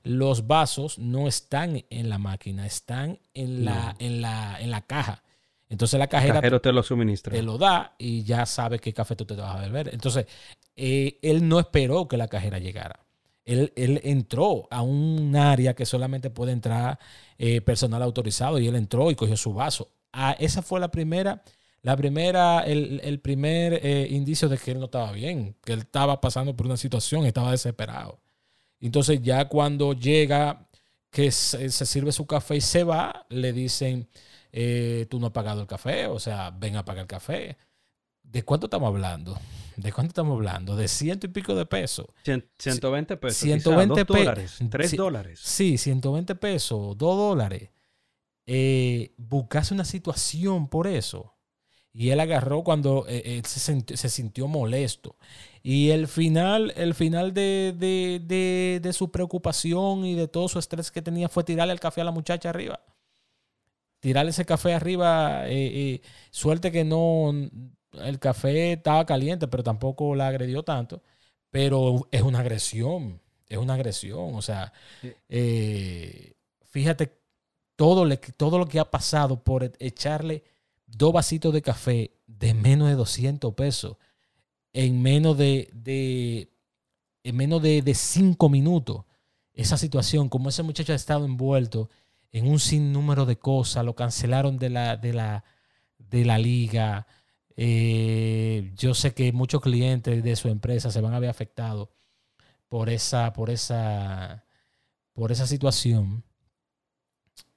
Los vasos no están en la máquina, están en la, en la, en la caja. Entonces la cajera el te lo suministra. Te lo da y ya sabe qué café tú te vas a beber. Entonces, eh, él no esperó que la cajera llegara. Él, él, entró a un área que solamente puede entrar eh, personal autorizado y él entró y cogió su vaso. Ah, esa fue la primera la primera, el, primer eh, indicio de que él no estaba bien, que él estaba pasando por una situación, estaba desesperado. Entonces ya cuando llega, que se, sirve su café y se va, le dicen, tú no has pagado el café, o sea, ven a pagar el café. ¿De cuánto estamos hablando? ¿De cuánto estamos hablando? De ciento y pico de pesos. 120 pesos. 120 pesos. dólares. 3 dólares. Sí, 120 pesos, 2 dólares. Eh, buscase una situación por eso. Y él agarró cuando eh, eh, se, sintió molesto. Y el final, el final de, su preocupación y de todo su estrés que tenía fue tirarle el café a la muchacha arriba. Tirarle ese café arriba. Eh, suerte que no. El café estaba caliente, pero tampoco la agredió tanto. Pero es una agresión. Es una agresión. O sea, fíjate todo, todo lo que ha pasado por echarle dos vasitos de café de menos de 200 pesos en menos de, de en menos de, de, cinco minutos. Esa situación, como ese muchacho ha estado envuelto en un sinnúmero de cosas, lo cancelaron de la, de la, de la liga. Eh, yo sé que muchos clientes de su empresa se van a ver afectados por esa, por esa, por esa situación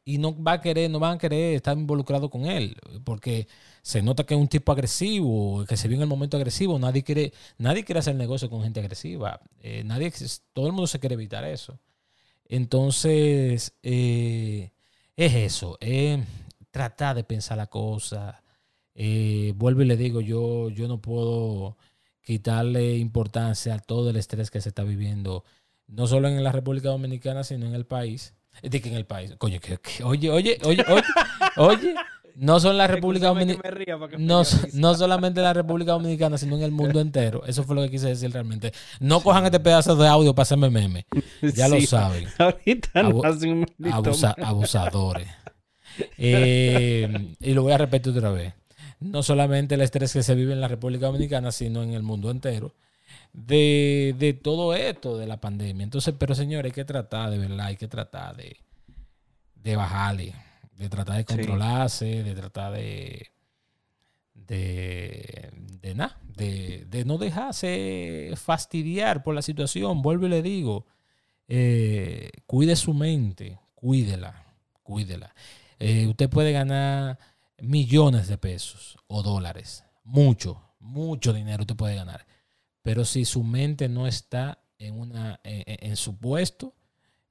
y no va a querer, no van a querer estar involucrados con él, porque se nota que es un tipo agresivo, que se ve en el momento agresivo, nadie quiere, nadie quiere hacer negocio con gente agresiva, eh, nadie, todo el mundo se quiere evitar eso. Entonces, eh, es eso, es tratar de pensar la cosa. Eh, vuelvo y le digo, yo, yo no puedo quitarle importancia a todo el estrés que se está viviendo, no solo en la República Dominicana, sino en el país. De que en el país. Coño, que, oye, oye, oye, oye, oye. No son la República Dominicana. No, no solamente la República Dominicana, sino en el mundo entero. Eso fue lo que quise decir realmente. No cojan este pedazo de audio para hacerme meme. Ya lo saben. Ahorita abusadores. Eh, y lo voy a repetir otra vez no solamente el estrés que se vive en la República Dominicana, sino en el mundo entero, de, todo esto de la pandemia. Entonces, pero señores, hay que tratar de verdad, hay que tratar de, de bajarle, de tratar de controlarse, de tratar de, de, de nada, de, de, no dejarse fastidiar por la situación. Vuelvo y le digo, eh, cuide su mente, cuídela, cuídela. Eh, usted puede ganar millones de pesos o dólares. Mucho, mucho dinero usted puede ganar. Pero si su mente no está en, una, en, su puesto,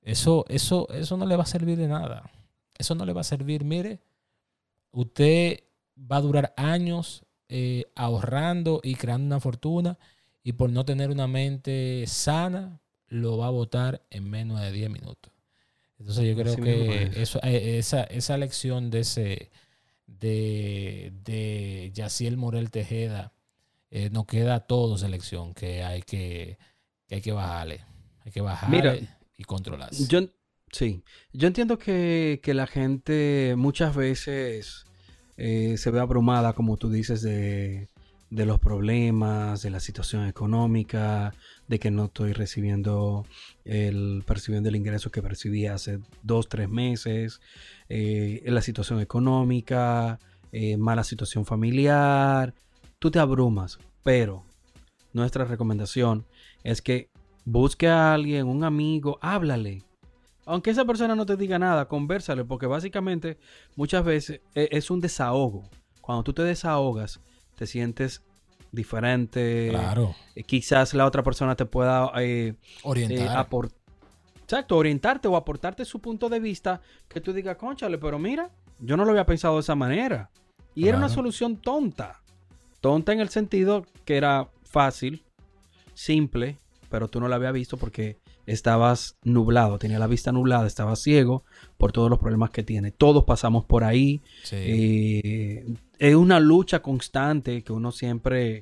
eso, eso, eso no le va a servir de nada. Eso no le va a servir. Mire, usted va a durar años eh, ahorrando y creando una fortuna y por no tener una mente sana, lo va a votar en menos de 10 minutos. Entonces yo creo que eso, eh, esa, esa lección de ese, de, de Yaciel Morel Tejeda, eh, nos queda todo selección que hay que, que hay que bajarle. Hay que bajarle y controlarse. Yo, sí, yo entiendo que, la gente muchas veces eh, se ve abrumada, como tú dices, de, de los problemas, de la situación económica, de que no estoy recibiendo el percibiendo el ingreso que percibí hace dos, tres meses, eh, la situación económica, eh, mala situación familiar, tú te abrumas, pero nuestra recomendación es que busque a alguien, un amigo, háblale. Aunque esa persona no te diga nada, conversale, porque básicamente muchas veces e, es un desahogo. Cuando tú te desahogas, te sientes diferente. Claro. Eh, quizás la otra persona te pueda eh, orientar. Eh, Exacto, orientarte o aportarte su punto de vista que tú digas, conchale, pero mira, yo no lo había pensado de esa manera. Y era una solución tonta. Tonta en el sentido que era fácil, simple, pero tú no la habías visto porque estabas nublado, tenía la vista nublada, estabas ciego por todos los problemas que tiene. Todos pasamos por ahí. Eh, es una lucha constante que uno siempre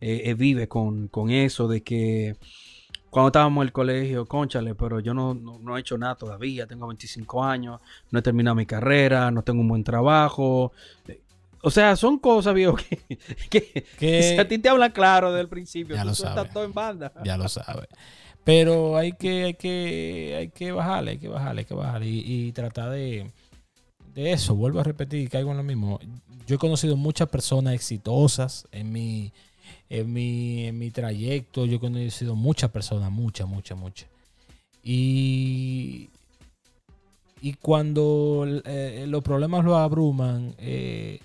eh, eh, vive con, eso de que cuando estábamos en el colegio, conchale, pero yo no, no, he hecho nada todavía, tengo 25 años, no he terminado mi carrera, no tengo un buen trabajo. O sea, son cosas, viejo, que, que, a ti te hablan claro desde el principio. Ya lo sabes. todo en banda. Ya lo sabes. Pero hay que, hay que, hay que bajarle, hay que bajarle, hay que bajarle y, tratar de, de, eso. Vuelvo a repetir, caigo en lo mismo. Yo he conocido muchas personas exitosas en mi, en mi, en mi trayecto. Yo he conocido muchas personas, muchas, muchas, muchas. Y, y cuando eh, los problemas lo abruman, eh,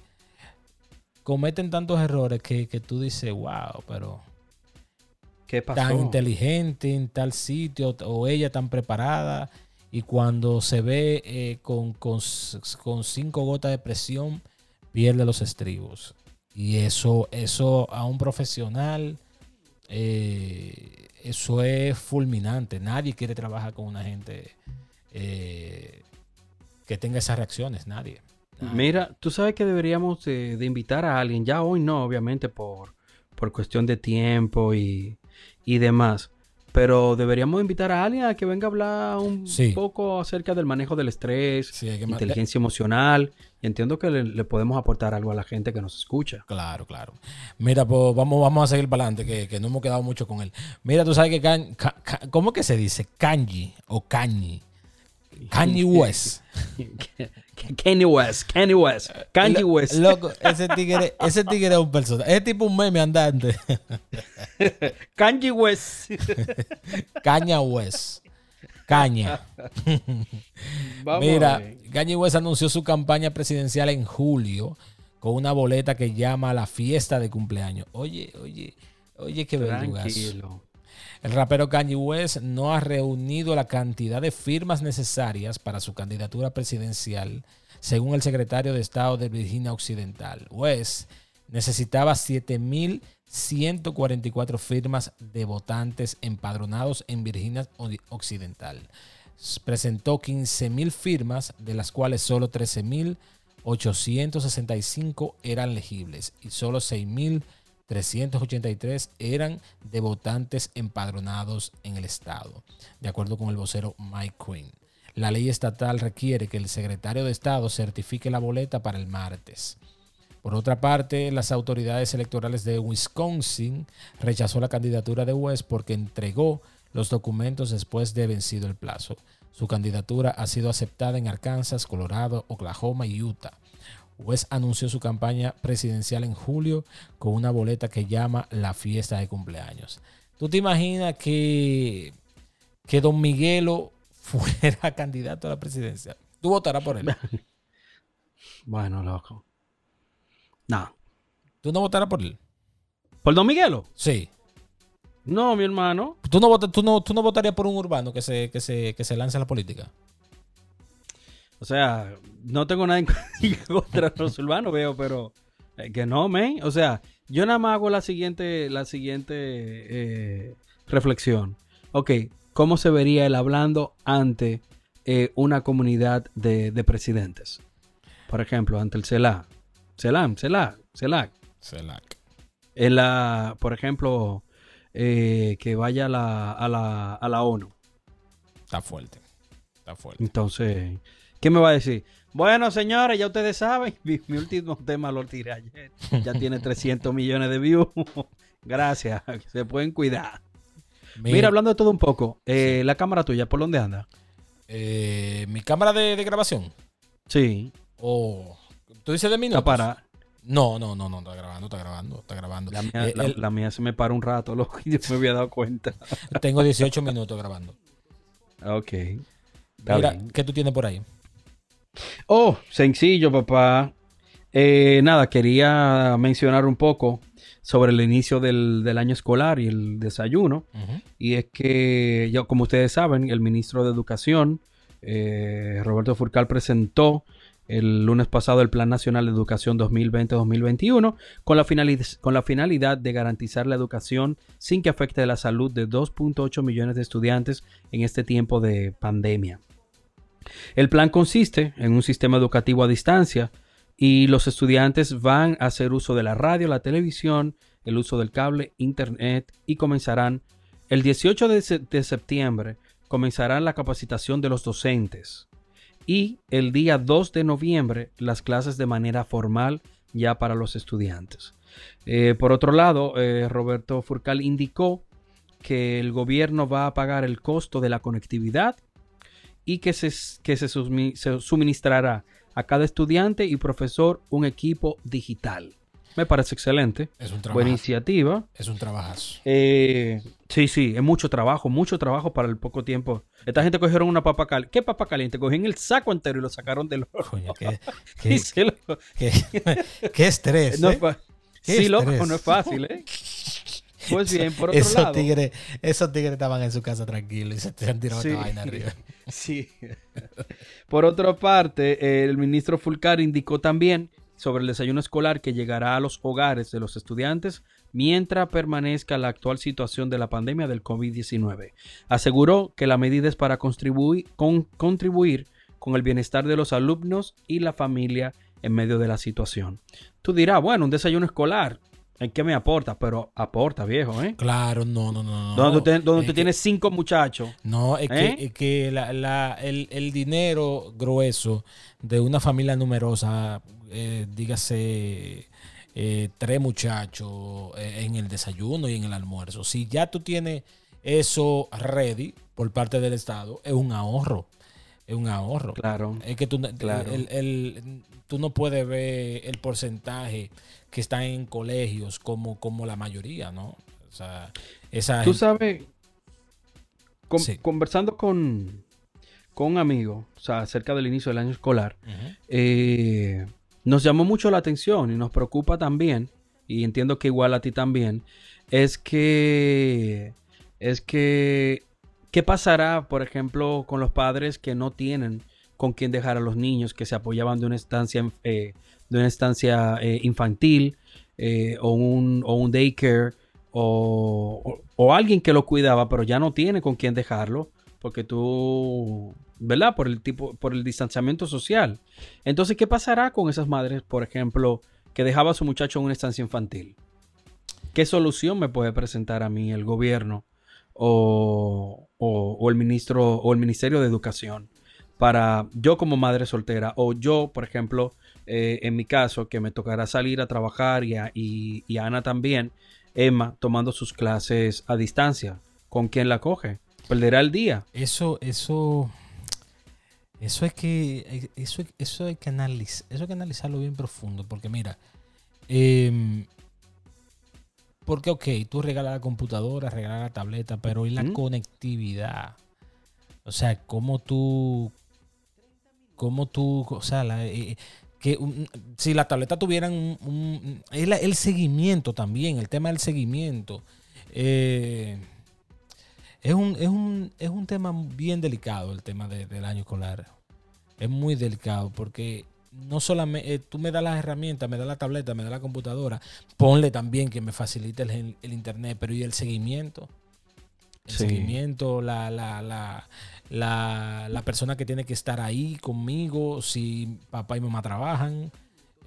cometen tantos errores que, que tú dices, wow, pero tan inteligente en tal sitio o ella tan preparada y cuando se ve eh, con, cinco gotas de presión pierde los estribos. Y eso, eso a un profesional, eh, eso es fulminante. Nadie quiere trabajar con una gente eh, que tenga esas reacciones, nadie. Mira, tú sabes que deberíamos de, invitar a alguien, ya hoy no, obviamente por, por cuestión de tiempo y, y demás. Pero deberíamos invitar a alguien a que venga a hablar un poco acerca del manejo del estrés, inteligencia emocional. Y entiendo que le, podemos aportar algo a la gente que nos escucha. Claro, claro. Mira, pues vamos, vamos a seguir para adelante, que, que no hemos quedado mucho con él. Mira, tú sabes que... ¿Cómo que se dice? Kanji o Kanji. Kanye West. Kanye West, Kanye West, Kanye West. Loco, ese tigre, ese tigre es un personaje. Es tipo un meme andante. Kanye West. Kanye West. Caña. Mira, Kanye West anunció su campaña presidencial en julio con una boleta que llama la fiesta de cumpleaños. Oye, oye, oye, qué Tranquilo. El rapero Kanye West no ha reunido la cantidad de firmas necesarias para su candidatura presidencial, según el secretario de Estado de Virginia Occidental. West necesitaba 7.144 firmas de votantes empadronados en Virginia Occidental. Presentó 15.000 firmas, de las cuales solo 13.865 eran legibles y solo 6.000 383 eran de votantes empadronados en el estado, de acuerdo con el vocero Mike Quinn. La ley estatal requiere que el secretario de Estado certifique la boleta para el martes. Por otra parte, las autoridades electorales de Wisconsin rechazó la candidatura de West porque entregó los documentos después de vencido el plazo. Su candidatura ha sido aceptada en Arkansas, Colorado, Oklahoma y Utah. West anunció su campaña presidencial en julio con una boleta que llama la fiesta de cumpleaños. ¿Tú te imaginas que, que Don Miguelo fuera candidato a la presidencia? ¿Tú votarás por él? bueno, loco. No. ¿Tú no votarás por él? ¿Por Don Miguelo? Sí. No, mi hermano. ¿Tú no, tú no, tú no votarías por un urbano que se, que se, que se lance a la política? O sea, no tengo nada en contra los urbanos, veo, pero eh, que no, men. O sea, yo nada más hago la siguiente, la siguiente eh, reflexión. Ok, ¿cómo se vería él hablando ante eh, una comunidad de, presidentes? Por ejemplo, ante el CELAC. CELAC, CELAC, CELAC. CELAC. En la, por ejemplo, que vaya a la, a, la, a la ONU. Está fuerte. Está fuerte. Entonces, ¿Qué me va a decir? Bueno, señores, ya ustedes saben, mi, último tema lo tiré ayer. Ya tiene 300 millones de views. Gracias, se pueden cuidar. Mira, hablando de todo un poco, eh, la cámara tuya, ¿por dónde anda? Eh, ¿Mi cámara de, grabación? Sí. Oh, ¿Tú dices de minutos? Está para. No, no, no, no, está grabando, está grabando, está grabando. La mía, eh, la, mía se me para un rato, loco, yo me había dado cuenta. Tengo 18 minutos grabando. Ok. Mira, ¿qué tú tienes por ahí? Oh, sencillo, papá. Eh, nada, quería mencionar un poco sobre el inicio del, año escolar y el desayuno. Y es que, ya, como ustedes saben, el ministro de Educación, eh, Roberto Furcal, presentó el lunes pasado el Plan Nacional de Educación 2020-2021 con, la con la finalidad de garantizar la educación sin que afecte la salud de 2.8 millones de estudiantes en este tiempo de pandemia. El plan consiste en un sistema educativo a distancia y los estudiantes van a hacer uso de la radio, la televisión, el uso del cable, internet y comenzarán el 18 de, septiembre comenzarán la capacitación de los docentes y el día 2 de noviembre las clases de manera formal ya para los estudiantes. Eh, por otro lado, eh, Roberto Furcal indicó que el gobierno va a pagar el costo de la conectividad y que se, que se, suministrará a cada estudiante y profesor un equipo digital. Me parece excelente. Es un trabajo. Buena iniciativa. Es un trabajazo. Eh, sí, sí, es mucho trabajo, mucho trabajo para el poco tiempo. Esta gente cogieron una papa caliente. ¿Qué papa caliente? Cogieron el saco entero y lo sacaron del horno. qué, qué, estrés. ¿eh? sí, loco, no es fácil, ¿eh? Pues bien, por otro esos lado. Tigres, esos tigres estaban en su casa tranquilos y se han tirado esta vaina arriba. Sí. por otra parte, el ministro Fulcar indicó también sobre el desayuno escolar que llegará a los hogares de los estudiantes mientras permanezca la actual situación de la pandemia del COVID-19. Aseguró que la medida es para contribuir con, contribuir con el bienestar de los alumnos y la familia en medio de la situación. Tú dirás, bueno, un desayuno escolar, ¿En qué me aporta? Pero aporta, viejo, ¿eh? Claro, no, no, no. Donde tú, tienes cinco muchachos. No, es que, ¿eh? el, dinero grueso de una familia numerosa, eh, dígase eh, tres muchachos en el desayuno y en el almuerzo, si ya tú tienes eso ready por parte del Estado, es un ahorro. Es un ahorro. Claro. Es que tú, tú no puedes ver el porcentaje que están en colegios como, como la mayoría, ¿no? O sea, esa Tú sabes, conversando con, con un amigo, o sea, acerca del inicio del año escolar, eh, nos llamó mucho la atención y nos preocupa también, y entiendo que igual a ti también, es que, es que, ¿qué pasará, por ejemplo, con los padres que no tienen con quién dejar a los niños, que se apoyaban de una estancia, eh, de una estancia eh, infantil o, un, o un daycare? O, o, alguien que lo cuidaba, pero ya no tiene con quién dejarlo, porque tú ¿verdad? Por el tipo, por el distanciamiento social. Entonces, ¿qué pasará con esas madres, por ejemplo, que dejaba a su muchacho en una estancia infantil? ¿Qué solución me puede presentar a mí el gobierno o, el ministro o el Ministerio de Educación para yo como madre soltera o yo, por ejemplo, eh, en mi caso, que me tocará salir a trabajar y, y, y Ana también, Emma, tomando sus clases a distancia? ¿Con quién la coge? Perderá el día. Eso, eso, eso es que eso, eso hay que analizar, eso hay que analizarlo bien profundo, porque mira, em, porque ok, tú regalas la computadora, regalas la tableta, pero ¿y la conectividad? O sea, cómo tú, cómo tú, o sea, eh, que si la tableta tuvieran un, el, seguimiento también, el tema del seguimiento. Eh, es un, es un, es un tema bien delicado el tema del año escolar. Es muy delicado porque no solamente eh, tú me das las herramientas, me das la tableta, me das la computadora, ponle también que me facilite el, internet, pero ¿y el seguimiento? El seguimiento, la, la, la, la, la persona que tiene que estar ahí conmigo, si papá y mamá trabajan,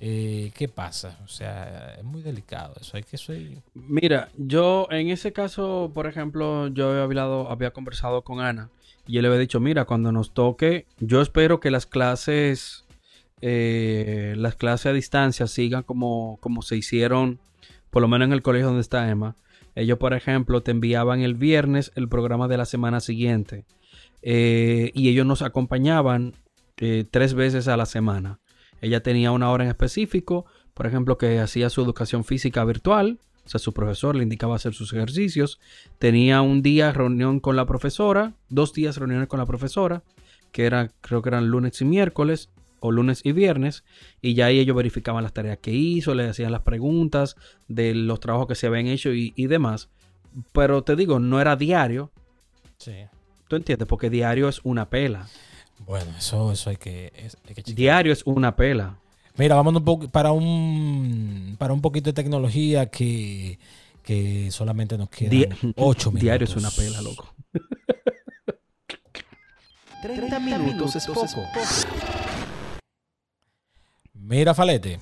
eh, ¿qué pasa? O sea, es muy delicado eso. Hay que soy... Mira, yo en ese caso, por ejemplo, yo había, hablado, había conversado con Ana y él le había dicho, mira, cuando nos toque, yo espero que las clases, eh, las clases a distancia sigan como, como se hicieron, por lo menos en el colegio donde está Emma. Ellos, por ejemplo, te enviaban el viernes el programa de la semana siguiente eh, y ellos nos acompañaban tres veces a la semana. Ella tenía una hora en específico, por ejemplo, que hacía su educación física virtual, o sea, su profesor le indicaba hacer sus ejercicios. Tenía un día reunión con la profesora, dos días reuniones con la profesora, que era, creo que eran lunes y miércoles, o lunes y viernes, y ya ahí ellos verificaban las tareas que hizo, le hacían las preguntas de los trabajos que se habían hecho y, demás. Pero te digo, no era diario. Sí. ¿Tú entiendes? Porque diario es una pela. Bueno, eso, eso hay que, Diario es una pela. Mira, vamos un poco para un para un poquito de tecnología que, que solamente nos queda 8 minutos. Diario es una pela, loco. 30 minutos es poco. Mira, Falete.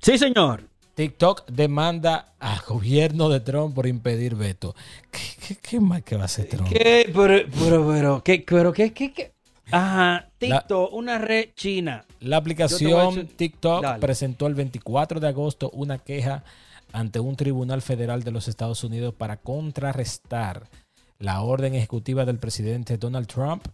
Sí, señor. TikTok demanda al gobierno de Trump por impedir veto. ¿Qué, qué, más que va a hacer Trump? ¿Qué? Pero, pero, pero, ¿qué, pero, qué, qué, qué? Ajá, TikTok, una red china. La aplicación TikTok presentó el 24 de agosto una queja ante un tribunal federal de los Estados Unidos para contrarrestar la orden ejecutiva del presidente Donald Trump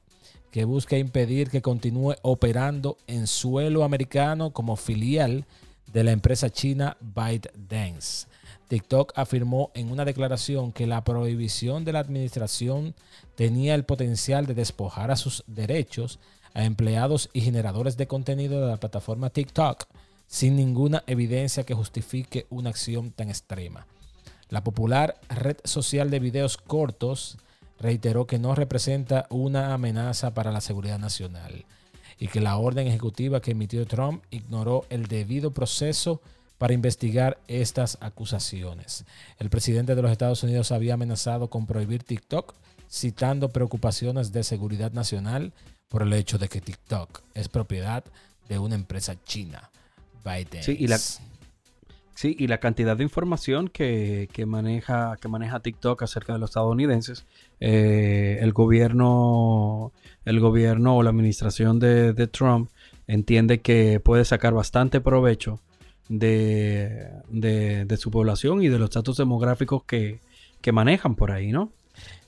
que busca impedir que continúe operando en suelo americano como filial de la empresa china ByteDance. TikTok afirmó en una declaración que la prohibición de la administración tenía el potencial de despojar a sus derechos a empleados y generadores de contenido de la plataforma TikTok sin ninguna evidencia que justifique una acción tan extrema. La popular red social de videos cortos reiteró que no representa una amenaza para la seguridad nacional y que la orden ejecutiva que emitió Trump ignoró el debido proceso para investigar estas acusaciones. El presidente de los Estados Unidos había amenazado con prohibir TikTok, citando preocupaciones de seguridad nacional por el hecho de que TikTok es propiedad de una empresa china, Sí, y la, sí, y la cantidad de información que, maneja, que maneja TikTok acerca de los estadounidenses, eh, el gobierno, el gobierno o la administración de, de Trump entiende que puede sacar bastante provecho de, de, su población y de los datos demográficos que, manejan por ahí, ¿no?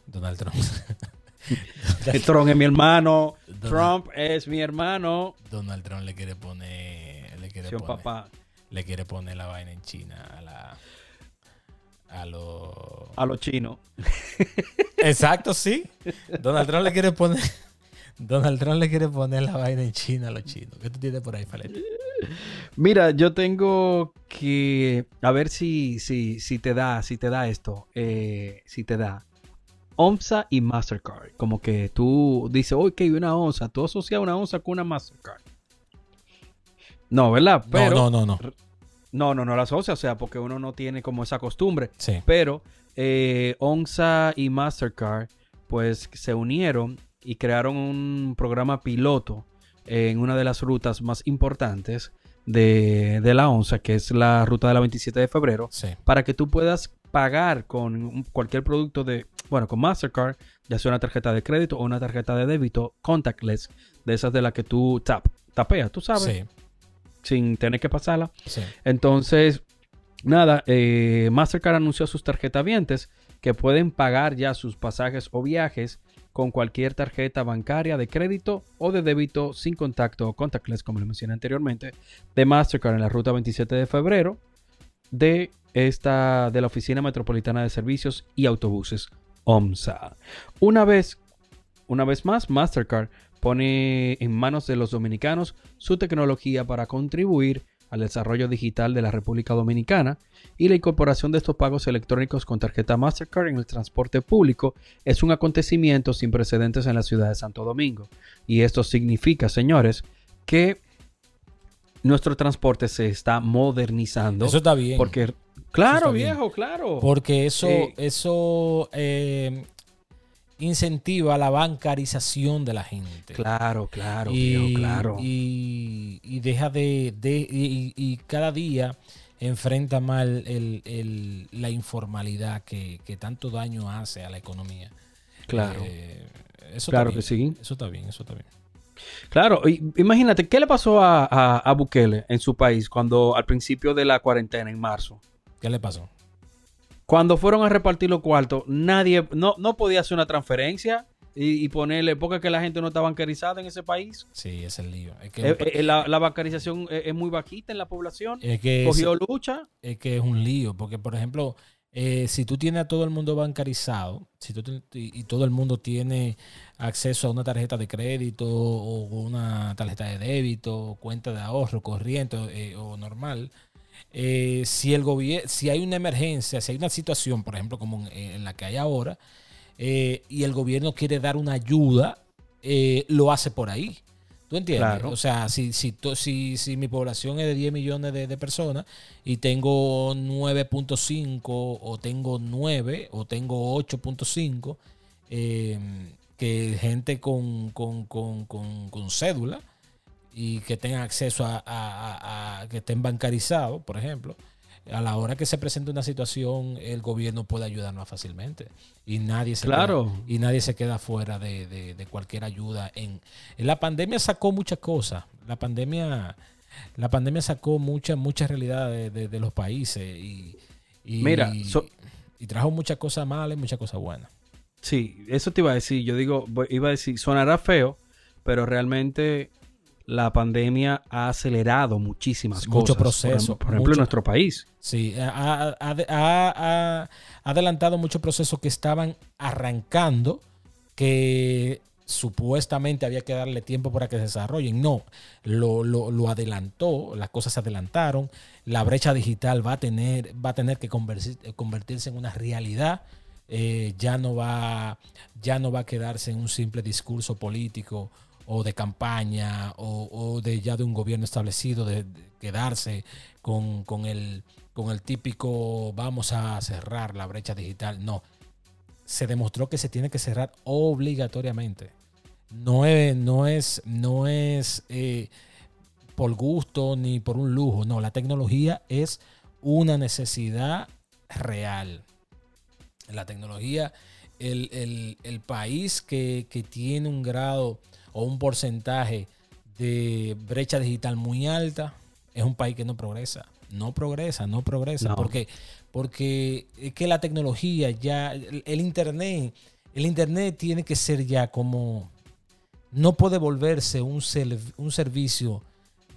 Donald Trump. Trump es mi hermano. Trump es mi hermano. Donald Trump le quiere poner. Le quiere poner, papá. Le quiere poner la vaina en China a la. a los... A los chinos. Exacto, sí. Donald Trump le quiere poner... Donald Trump le quiere poner la vaina en China a los chinos. ¿Qué tú tienes por ahí, Falete? Mira, yo tengo que... A ver si, si, si te da, si te da esto. Eh, si te da. ONSA y Mastercard. Como que tú dices, ok, una onza. Tú asocias una onza con una Mastercard. No, ¿verdad? Pero, no, no, no, no. No, no, no la asocia, o sea, porque uno no tiene como esa costumbre. Sí. Pero eh, ONSA y Mastercard, pues se unieron y crearon un programa piloto en una de las rutas más importantes de, la ONSA, que es la ruta de la 27 de febrero, para que tú puedas pagar con cualquier producto de, bueno, con Mastercard, ya sea una tarjeta de crédito o una tarjeta de débito contactless, de esas de las que tú tap, tapeas, tú sabes. Sí sin tener que pasarla. Entonces, nada, eh, Mastercard anunció a sus tarjetavientes que pueden pagar ya sus pasajes o viajes con cualquier tarjeta bancaria de crédito o de débito sin contacto o contactless, como le mencioné anteriormente, de Mastercard en la ruta 27 de febrero de esta de la Oficina Metropolitana de Servicios y Autobuses, OMSA. Una vez, una vez más, Mastercard pone en manos de los dominicanos su tecnología para contribuir al desarrollo digital de la República Dominicana y la incorporación de estos pagos electrónicos con tarjeta Mastercard en el transporte público es un acontecimiento sin precedentes en la ciudad de Santo Domingo. Y esto significa, señores, que nuestro transporte se está modernizando. Eso está bien. Porque, claro, viejo, claro. Porque eso, eh, eso eh, incentiva la bancarización de la gente. Claro, claro, y, claro. Y, deja de, y, cada día enfrenta mal la informalidad que, tanto daño hace a la economía. Claro. Eh, eso claro que sí. Eso está bien, eso está bien. Claro, imagínate, ¿qué le pasó a, a Bukele en su país cuando al principio de la cuarentena en marzo? ¿Qué le pasó? Cuando fueron a repartir los cuartos, nadie, no, no podía hacer una transferencia y, ponerle, porque que la gente no está bancarizada en ese país. Sí, es el lío. Eh, eh, la, bancarización es, muy bajita en la población. Es que Cogió lucha. Es que es un lío, porque por ejemplo, eh, si tú tienes a todo el mundo bancarizado, si tú y, todo el mundo tiene acceso a una tarjeta de crédito o una tarjeta de débito, cuenta de ahorro corriente o normal, eh, si, el si hay una emergencia, si hay una situación, por ejemplo, como en, la que hay ahora, eh, y el gobierno quiere dar una ayuda, eh, lo hace por ahí. ¿Tú entiendes? O sea, si, si, si, mi población es de 10 millones de, personas y tengo 9.5 o tengo 9 o tengo 8.5, que gente con, con, con, con cédula, y que tengan acceso a, que estén bancarizados, por ejemplo, a la hora que se presente una situación, el gobierno puede ayudar más fácilmente. Y nadie se, claro. queda, y nadie se queda fuera de, cualquier ayuda. En, la pandemia sacó muchas cosas. La pandemia, la pandemia sacó muchas, muchas realidades de, los países. Y, Mira, y trajo muchas cosas malas y muchas cosas buenas. Sí, eso te iba a decir. Yo digo, iba a decir, sonará feo, pero realmente la pandemia ha acelerado muchísimas mucho cosas. Proceso, por, ejemplo, en nuestro país. Sí, ha, adelantado muchos procesos que estaban arrancando, que supuestamente había que darle tiempo para que se desarrollen. No, lo, adelantó, las cosas se adelantaron. La brecha digital va a tener, va a tener que convertirse en una realidad. Eh, ya, no va, ya no va a quedarse en un simple discurso político o de campaña o, de ya de un gobierno establecido, de, quedarse con, el, con el típico vamos a cerrar la brecha digital. No, se demostró que se tiene que cerrar obligatoriamente. No es, no es, no es eh, por gusto ni por un lujo. No, la tecnología es una necesidad real. La tecnología, el, país que, que tiene un grado o un porcentaje de brecha digital muy alta, es un país que no progresa. No progresa, no progresa. Porque, porque es que la tecnología ya, el, Internet, el Internet tiene que ser ya como, no puede volverse un, un servicio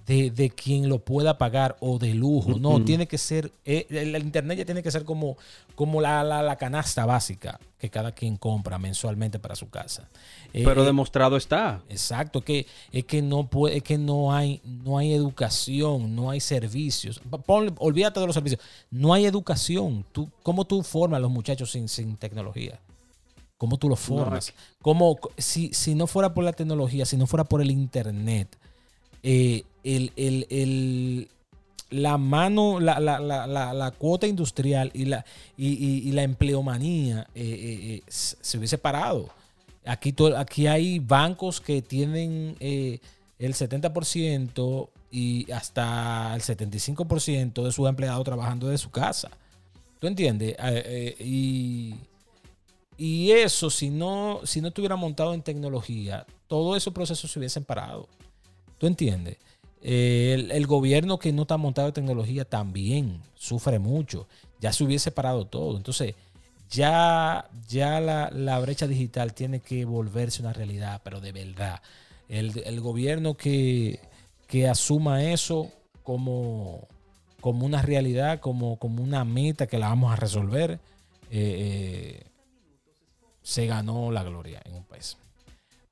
de, quien lo pueda pagar o de lujo. No, tiene que ser, eh, el, internet ya tiene que ser como, como la, la, canasta básica que cada quien compra mensualmente para su casa. Eh, Pero eh, demostrado está. Exacto, que es que no puede, que no hay, no hay educación, no hay servicios. olvídate de los servicios. No hay educación. Tú, ¿Cómo tú formas a los muchachos sin, sin tecnología? ¿Cómo tú los formas? como si, si no fuera por la tecnología, si no fuera por el internet, eh, el, la mano, la, cuota industrial y la, y, la empleomanía eh, eh, se hubiese parado. Aquí, aquí hay bancos que tienen el 70% y hasta el 75% de sus empleados trabajando de su casa. ¿Tú entiendes? y, y eso, si no, si no estuviera montado en tecnología, todos esos procesos se hubiesen parado. ¿Tú entiendes? Eh, el, gobierno que no está montado en tecnología también sufre mucho. Ya se hubiese parado todo. Entonces, ya, ya la, brecha digital tiene que volverse una realidad, pero de verdad. El, gobierno que, asuma eso como, como una realidad, como, como una meta que la vamos a resolver, eh, eh, se ganó la gloria en un país.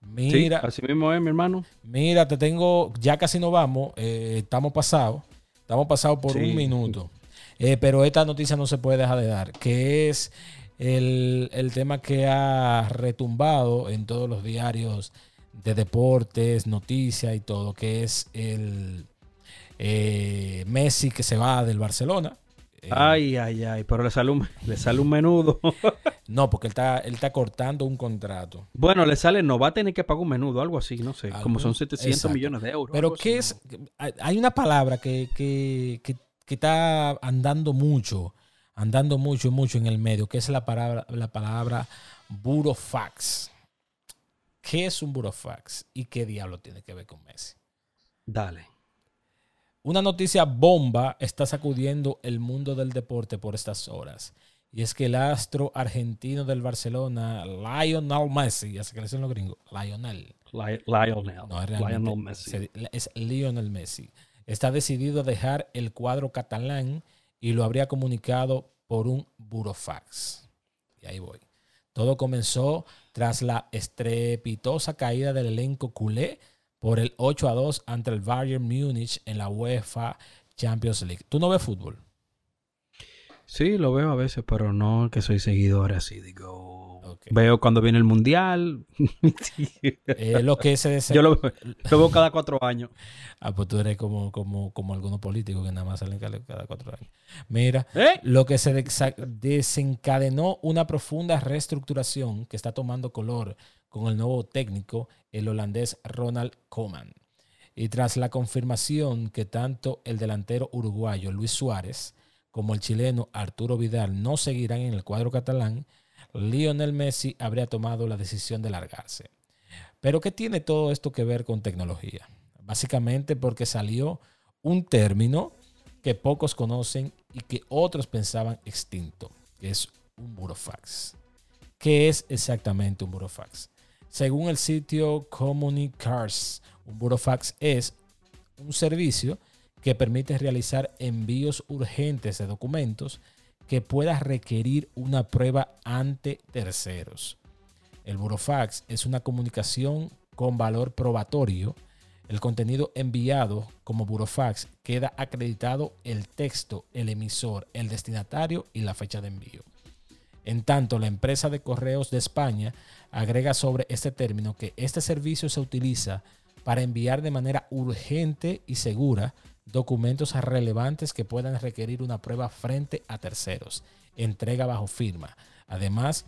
Mira, así mismo es, mi hermano. Mira, te tengo, ya casi no vamos, eh, estamos pasados, estamos pasados por un minuto. Eh, pero esta noticia no se puede dejar de dar, que es el, tema que ha retumbado en todos los diarios de deportes, noticias y todo, que es el eh, Messi que se va del Barcelona. Ay, ay, ay, pero le sale un, le sale un menudo. no, porque él está, él está cortando un contrato. Bueno, le sale, no va a tener que pagar un menudo, algo así, no sé, como son 700 millones de euros. Pero ¿qué es? Hay una palabra que, que, que, que, está andando mucho, andando mucho, mucho en el medio, que es la palabra, la palabra burofax. ¿Qué es un burofax? ¿Y qué diablo tiene que ver con Messi? Dale. Una noticia bomba está sacudiendo el mundo del deporte por estas horas. Y es que el astro argentino del Barcelona, Lionel Messi, ya sé que le dicen los gringos, Lionel. Lionel. No, es Lionel Messi. Es Lionel Messi. Está decidido a dejar el cuadro catalán y lo habría comunicado por un burofax. Y ahí voy. Todo comenzó tras la estrepitosa caída del elenco culé por el 8 a 2 ante el Bayern Múnich en la UEFA Champions League. ¿Tú no ves fútbol? Sí, lo veo a veces, pero no que soy seguidor así. Digo, veo cuando viene el mundial. eh, lo que se Yo lo, veo cada cuatro años. Ah, pues tú eres como, como, como algunos políticos que nada más salen cada cuatro años. Mira, ¿Eh? lo que se desencadenó una profunda reestructuración que está tomando color con el nuevo técnico, el holandés Ronald Koeman. Y tras la confirmación que tanto el delantero uruguayo Luis Suárez como el chileno Arturo Vidal no seguirán en el cuadro catalán, Lionel Messi habría tomado la decisión de largarse. Pero ¿qué tiene todo esto que ver con tecnología? Básicamente porque salió un término que pocos conocen y que otros pensaban extinto, que es un burofax. ¿Qué es exactamente un burofax? Según el sitio Communicars, un burofax es un servicio que permite realizar envíos urgentes de documentos que pueda requerir una prueba ante terceros. El burofax es una comunicación con valor probatorio. El contenido enviado como burofax queda acreditado el texto, el emisor, el destinatario y la fecha de envío. En tanto, la empresa de correos de España agrega sobre este término que este servicio se utiliza para enviar de manera urgente y segura documentos relevantes que puedan requerir una prueba frente a terceros, entrega bajo firma. Además,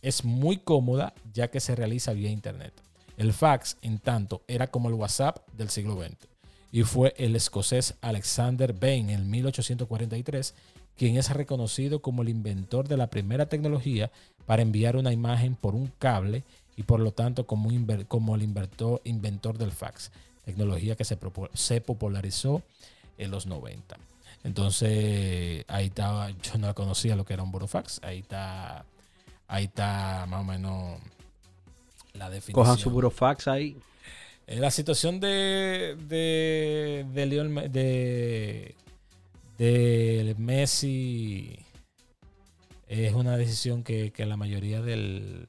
es muy cómoda ya que se realiza vía Internet. El fax, en tanto, era como el WhatsApp del siglo XX y fue el escocés Alexander Bain en 1843 quien es reconocido como el inventor de la primera tecnología para enviar una imagen por un cable y por lo tanto como, como el inventor, inventor del fax, tecnología que se, se popularizó en los 90. Entonces, ahí estaba, yo no conocía lo que era un burofax, ahí está, ahí está más o menos la definición. Cojan su burofax ahí. Eh, la situación de, de, de, de, de Messi es una decisión que, que la mayoría del,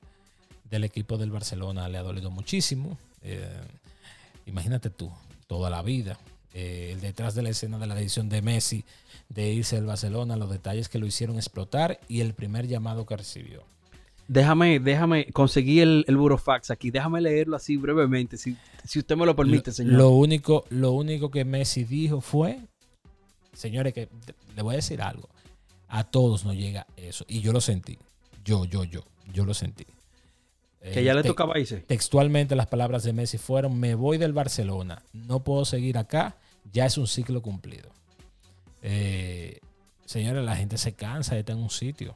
del, equipo del Barcelona le ha dolido muchísimo. Eh, imagínate tú, toda la vida, eh, detrás de la escena de la decisión de Messi de irse del Barcelona, los detalles que lo hicieron explotar y el primer llamado que recibió. Déjame, déjame, conseguí el, el burofax aquí, déjame leerlo así brevemente, si, si usted me lo permite, señor. Lo único, lo único que Messi dijo fue, señores, que le voy a decir algo, a todos nos llega eso, y yo lo sentí, yo, yo, yo, yo lo sentí. Que ya le tocaba irse. Textualmente las palabras de Messi fueron, me voy del Barcelona, no puedo seguir acá, ya es un ciclo cumplido. Eh, señores, la gente se cansa de estar en un sitio.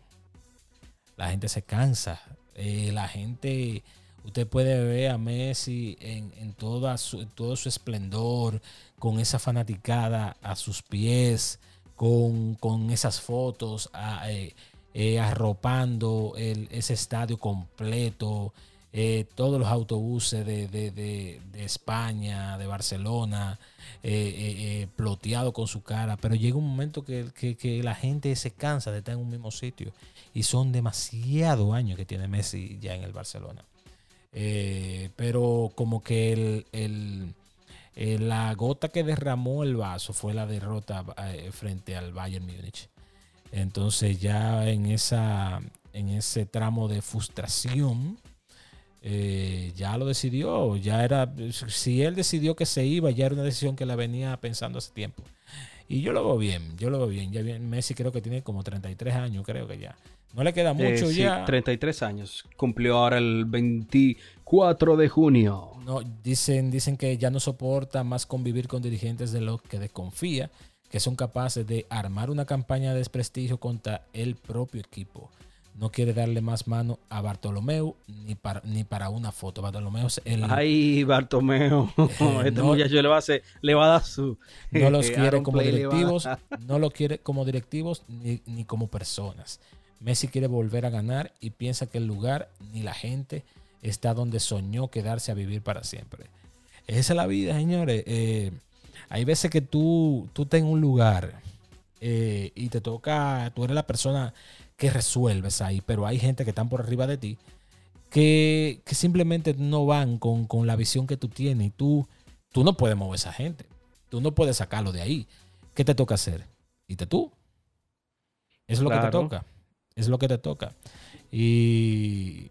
La gente se cansa. Eh, la gente, usted puede ver a Messi en, toda su, todo su esplendor, con esa fanaticada a sus pies, con, esas fotos, eh, eh, arropando ese estadio completo, eh, todos los autobuses de, España, de Barcelona, ploteado con su cara. Pero llega un momento que, la gente se cansa de estar en un mismo sitio. Y son demasiados años que tiene Messi ya en el Barcelona. pero como que el, la gota que derramó el vaso fue la derrota frente al Bayern Múnich. Entonces ya en, esa, en ese tramo de frustración, eh, ya lo decidió, ya era, si él decidió que se iba, ya era una decisión que la venía pensando hace tiempo. Y yo lo veo bien, yo lo veo bien. Ya bien, Messi creo que tiene como 33 años, creo que ya. No le queda mucho eh, sí, ya. 33 años. Cumplió ahora el 24 de junio. No, dicen, dicen que ya no soporta más convivir con dirigentes de los que desconfía que son capaces de armar una campaña de desprestigio contra el propio equipo. No quiere darle más mano a Bartolomeu ni para, ni para una foto. Bartolomeu es el. Ay, Bartolomeu. Eh, este muchacho le va, a le va a dar su. No los quiere como directivos. No lo quiere como directivos ni, ni como personas. Messi quiere volver a ganar y piensa que el lugar ni la gente está donde soñó quedarse a vivir para siempre. Esa es la vida, señores. Eh, hay veces que tú, tú estás en un lugar eh, y te toca, tú eres la persona que resuelves ahí, pero hay gente que están por arriba de ti que, simplemente no van con, la visión que tú tienes y tú, tú no puedes mover a esa gente. Tú no puedes sacarlo de ahí. ¿Qué te toca hacer? ¿Y tú? Es lo que te toca. Es lo que te toca. Y,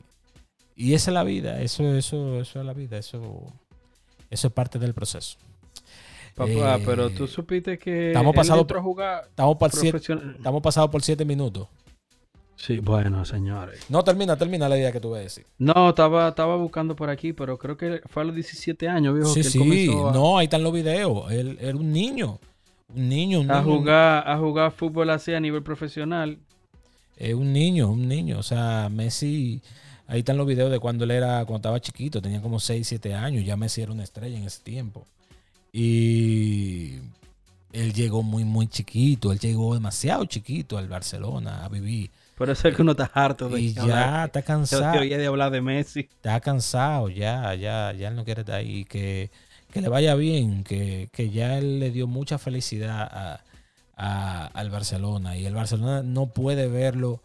y esa es la vida. Eso, eso, eso es la vida. Eso, eso es parte del proceso. Papá, pero tú supiste que estamos pasados por jugar. Estamos, por siete, estamos pasados por siete minutos. Sí, bueno, señores. No, termina, termina la idea que tú vas a decir. No, estaba, estaba buscando por aquí, pero creo que fue a los 17 años, viejo. Sí, sí, no, ahí están los videos. Él era un niño. Un niño, un a Jugar, a jugar fútbol así a nivel profesional. Es un niño, un niño. O sea, Messi, ahí están los videos de cuando él era, cuando estaba chiquito, tenía como 6, 7 años. Ya Messi era una estrella en ese tiempo. Y él llegó muy, muy chiquito. Él llegó demasiado chiquito al Barcelona a vivir. Por eso es que uno está harto de Y ya está cansado. de hablar de Messi. Está cansado, ya, ya, ya él no quiere estar ahí. Que, que le vaya bien, que, ya él le dio mucha felicidad al Barcelona. Y el Barcelona no puede verlo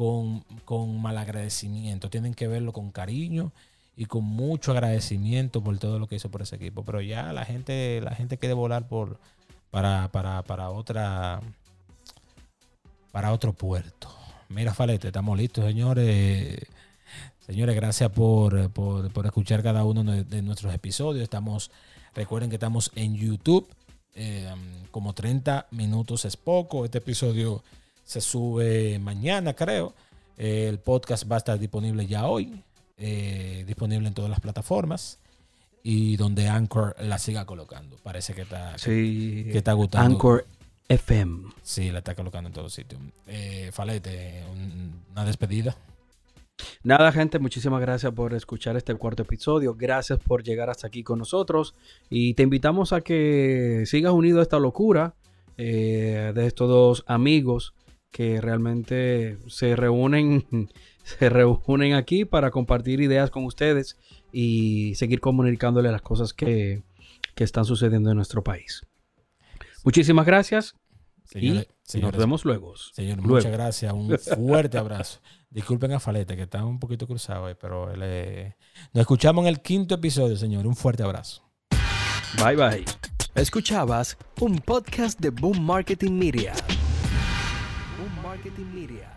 con, con malagradecimiento. Tienen que verlo con cariño y con mucho agradecimiento por todo lo que hizo por ese equipo. Pero ya la gente, la gente quiere volar por para, para, para otra para otro puerto. Mira, Falete, estamos listos, señores. Señores, gracias por, por, escuchar cada uno de, nuestros episodios. Estamos, recuerden que estamos en YouTube. Eh, como 30 minutos es poco. Este episodio se sube mañana, creo. el podcast va a estar disponible ya hoy. Eh, disponible en todas las plataformas y donde Anchor la siga colocando. Parece que está, que, está gustando. Anchor FM. Sí, la está colocando en todos sitios. Eh, Falete, una despedida. Nada, gente, muchísimas gracias por escuchar este cuarto episodio. Gracias por llegar hasta aquí con nosotros. Y te invitamos a que sigas unido a esta locura eh, de estos dos amigos que realmente se reúnen se reúnen aquí para compartir ideas con ustedes y seguir comunicándole las cosas que, que están sucediendo en nuestro país. Muchísimas gracias. y nos vemos luego. Señor, muchas gracias. Un fuerte abrazo. Disculpen a Falete, que está un poquito cruzado hoy, pero nos escuchamos en el quinto episodio, señor. Un fuerte abrazo. Bye, bye. Escuchabas un podcast de Boom Marketing Media. και τη Μύρια.